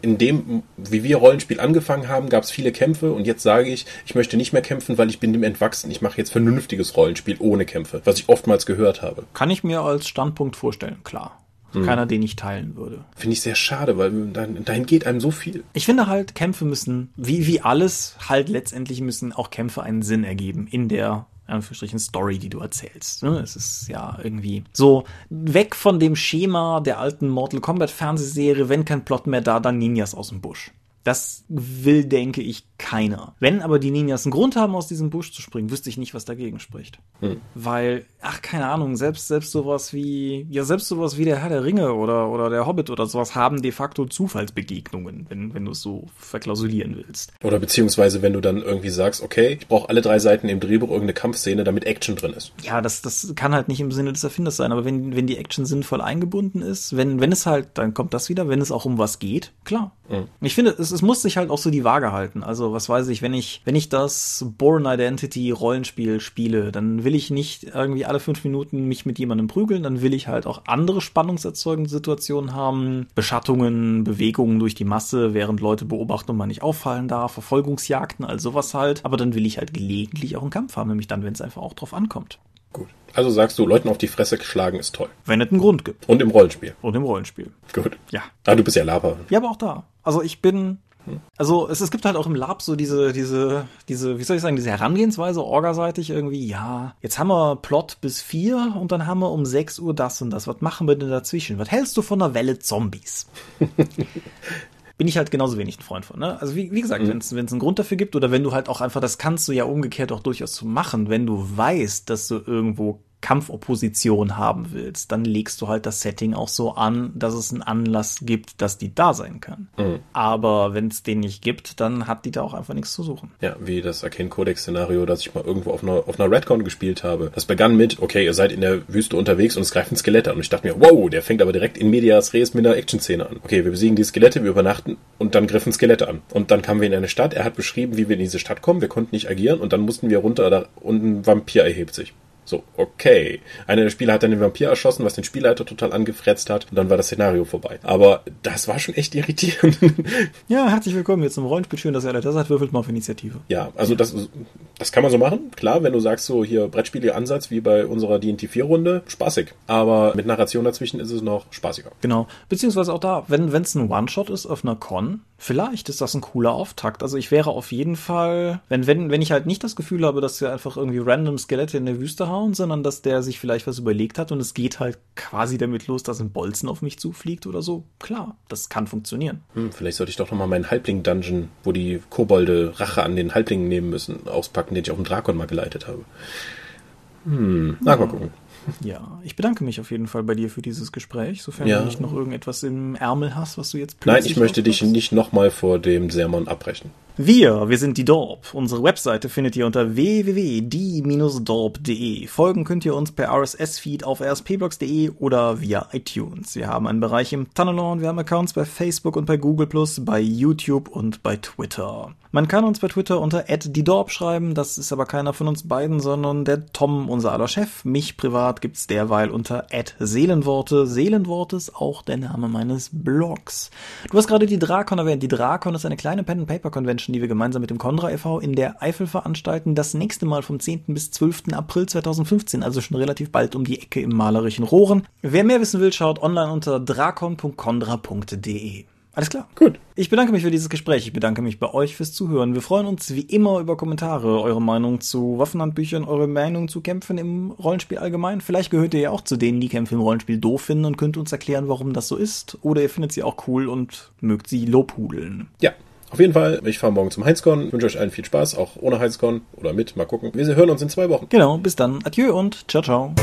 in dem, wie wir Rollenspiel angefangen haben, gab es viele Kämpfe und jetzt sage ich, ich möchte nicht mehr kämpfen, weil ich bin dem entwachsen. Ich mache jetzt vernünftiges Rollenspiel ohne Kämpfe, was ich oftmals gehört habe. Kann ich mir als Standpunkt vorstellen, klar. Keiner, den ich teilen würde. Finde ich sehr schade, weil dahin, dahin geht einem so viel. Ich finde halt, Kämpfe müssen, wie, wie alles, halt letztendlich müssen auch Kämpfe einen Sinn ergeben in der Anführungsstrichen Story, die du erzählst. Ne? Es ist ja irgendwie so weg von dem Schema der alten Mortal Kombat Fernsehserie, wenn kein Plot mehr da, dann Ninjas aus dem Busch. Das will, denke ich, keiner. Wenn aber die Ninjas einen Grund haben, aus diesem Busch zu springen, wüsste ich nicht, was dagegen spricht. Hm. Weil, ach, keine Ahnung, selbst, selbst sowas wie, ja, selbst sowas wie der Herr der Ringe oder, oder der Hobbit oder sowas haben de facto Zufallsbegegnungen, wenn, wenn du es so verklausulieren willst. Oder beziehungsweise, wenn du dann irgendwie sagst, okay, ich brauche alle drei Seiten im Drehbuch irgendeine Kampfszene, damit Action drin ist. Ja, das, das kann halt nicht im Sinne des Erfinders sein, aber wenn, wenn die Action sinnvoll eingebunden ist, wenn, wenn es halt, dann kommt das wieder, wenn es auch um was geht, klar. Mhm. Ich finde, es, es muss sich halt auch so die Waage halten. Also, was weiß ich, wenn ich, wenn ich das Born Identity Rollenspiel spiele, dann will ich nicht irgendwie alle fünf Minuten mich mit jemandem prügeln, dann will ich halt auch andere spannungserzeugende Situationen haben, Beschattungen, Bewegungen durch die Masse, während Leute beobachten und man nicht auffallen darf, Verfolgungsjagden, all sowas halt. Aber dann will ich halt gelegentlich auch einen Kampf haben, nämlich dann, wenn es einfach auch drauf ankommt. Gut. Also sagst du, Leuten auf die Fresse schlagen ist toll. Wenn es einen Grund gibt. Und im Rollenspiel. Und im Rollenspiel. Gut. Ja. Ah, du bist ja Lapa. Ja, aber auch da. Also ich bin. Also es, es gibt halt auch im Lab so diese, diese, diese, wie soll ich sagen, diese Herangehensweise, orgaseitig irgendwie, ja, jetzt haben wir Plot bis vier und dann haben wir um sechs Uhr das und das. Was machen wir denn dazwischen? Was hältst du von einer Welle Zombies? <laughs> bin ich halt genauso wenig ein Freund von. Ne? Also wie, wie gesagt, Mhm. wenn es einen Grund dafür gibt oder wenn du halt auch einfach, das kannst du ja umgekehrt auch durchaus so machen, wenn du weißt, dass du irgendwo Kampfopposition haben willst, dann legst du halt das Setting auch so an, dass es einen Anlass gibt, dass die da sein kann. Mhm. Aber wenn es den nicht gibt, dann hat die da auch einfach nichts zu suchen. Ja, wie das Arcane Codex Szenario, das ich mal irgendwo auf einer, auf einer Redcon gespielt habe. Das begann mit, okay, ihr seid in der Wüste unterwegs und es greifen Skelette an. Und ich dachte mir, wow, der fängt aber direkt in Medias Res mit einer Action-Szene an. Okay, wir besiegen die Skelette, wir übernachten und dann griffen Skelette an. Und dann kamen wir in eine Stadt, er hat beschrieben, wie wir in diese Stadt kommen, wir konnten nicht agieren und dann mussten wir runter da, und ein Vampir erhebt sich. So, okay. Einer der Spieler hat dann den Vampir erschossen, was den Spielleiter total angefretzt hat. Und dann war das Szenario vorbei. Aber das war schon echt irritierend. <laughs> Ja, herzlich willkommen hier zum Rollenspiel. Schön, dass ihr da seid. Würfelt mal auf Initiative. Ja, also das, das kann man so machen. Klar, wenn du sagst so hier Brettspiele-Ansatz wie bei unserer D&T 4-Runde, spaßig. Aber mit Narration dazwischen ist es noch spaßiger. Genau. Beziehungsweise auch da, wenn es ein One-Shot ist auf einer Con, vielleicht ist das ein cooler Auftakt. Also ich wäre auf jeden Fall, wenn, wenn, wenn ich halt nicht das Gefühl habe, dass wir einfach irgendwie random Skelette in der Wüste hauen, sondern dass der sich vielleicht was überlegt hat und es geht halt quasi damit los, dass ein Bolzen auf mich zufliegt oder so. Klar, das kann funktionieren. Hm, vielleicht sollte ich doch nochmal meinen Halbling-Dungeon, wo die Kobolde Rache an den Halblingen nehmen müssen, auspacken, den ich auf dem Drakon mal geleitet habe. Hm, na, mal gucken. Ja, ich bedanke mich auf jeden Fall bei dir für dieses Gespräch, sofern Ja. du nicht noch irgendetwas im Ärmel hast, was du jetzt Nein, plötzlich ich möchte dich nicht nochmal vor dem Sermon abbrechen. Wir, wir sind die Dorp. Unsere Webseite findet ihr unter www.die-dorp.de. Folgen könnt ihr uns per RSS-Feed auf rspblogs.de oder via iTunes. Wir haben einen Bereich im Tunnelon, wir haben Accounts bei Facebook und bei Google+, bei YouTube und bei Twitter. Man kann uns bei Twitter unter @die_dorp schreiben, das ist aber keiner von uns beiden, sondern der Tom, unser aller Chef. Mich privat gibt's derweil unter @seelenworte. Seelenworte ist auch der Name meines Blogs. Du hast gerade die Drakon erwähnt. Die Drakon ist eine kleine Pen-and-Paper-Convention, die wir gemeinsam mit dem Condra e.V. in der Eifel veranstalten. Das nächste Mal vom 10. bis 12. April 2015, also schon relativ bald um die Ecke im malerischen Rohren. Wer mehr wissen will, schaut online unter drakon.condra.de. Alles klar. Gut. Ich bedanke mich für dieses Gespräch. Ich bedanke mich bei euch fürs Zuhören. Wir freuen uns wie immer über Kommentare, eure Meinung zu Waffenhandbüchern, eure Meinung zu Kämpfen im Rollenspiel allgemein. Vielleicht gehört ihr ja auch zu denen, die Kämpfe im Rollenspiel doof finden und könnt uns erklären, warum das so ist. Oder ihr findet sie auch cool und mögt sie lobhudeln. Ja, auf jeden Fall. Ich fahre morgen zum Heinzcon. Wünsche euch allen viel Spaß, auch ohne Heinzcon oder mit. Mal gucken. Wir hören uns in zwei Wochen. Genau, bis dann. Adieu und ciao, ciao.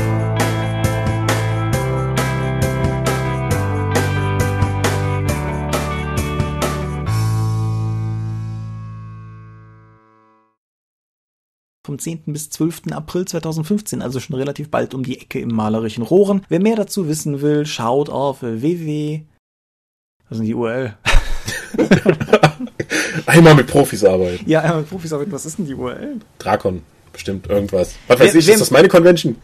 Vom 10. bis 12. April 2015, also schon relativ bald um die Ecke im malerischen Rohren. Wer mehr dazu wissen will, schaut auf www. Was ist denn die URL? <laughs> Einmal mit Profis arbeiten. Ja, einmal mit Profis arbeiten. Was ist denn die URL? Drakon. Bestimmt irgendwas. Was weiß Wer- ich, ist das meine Convention?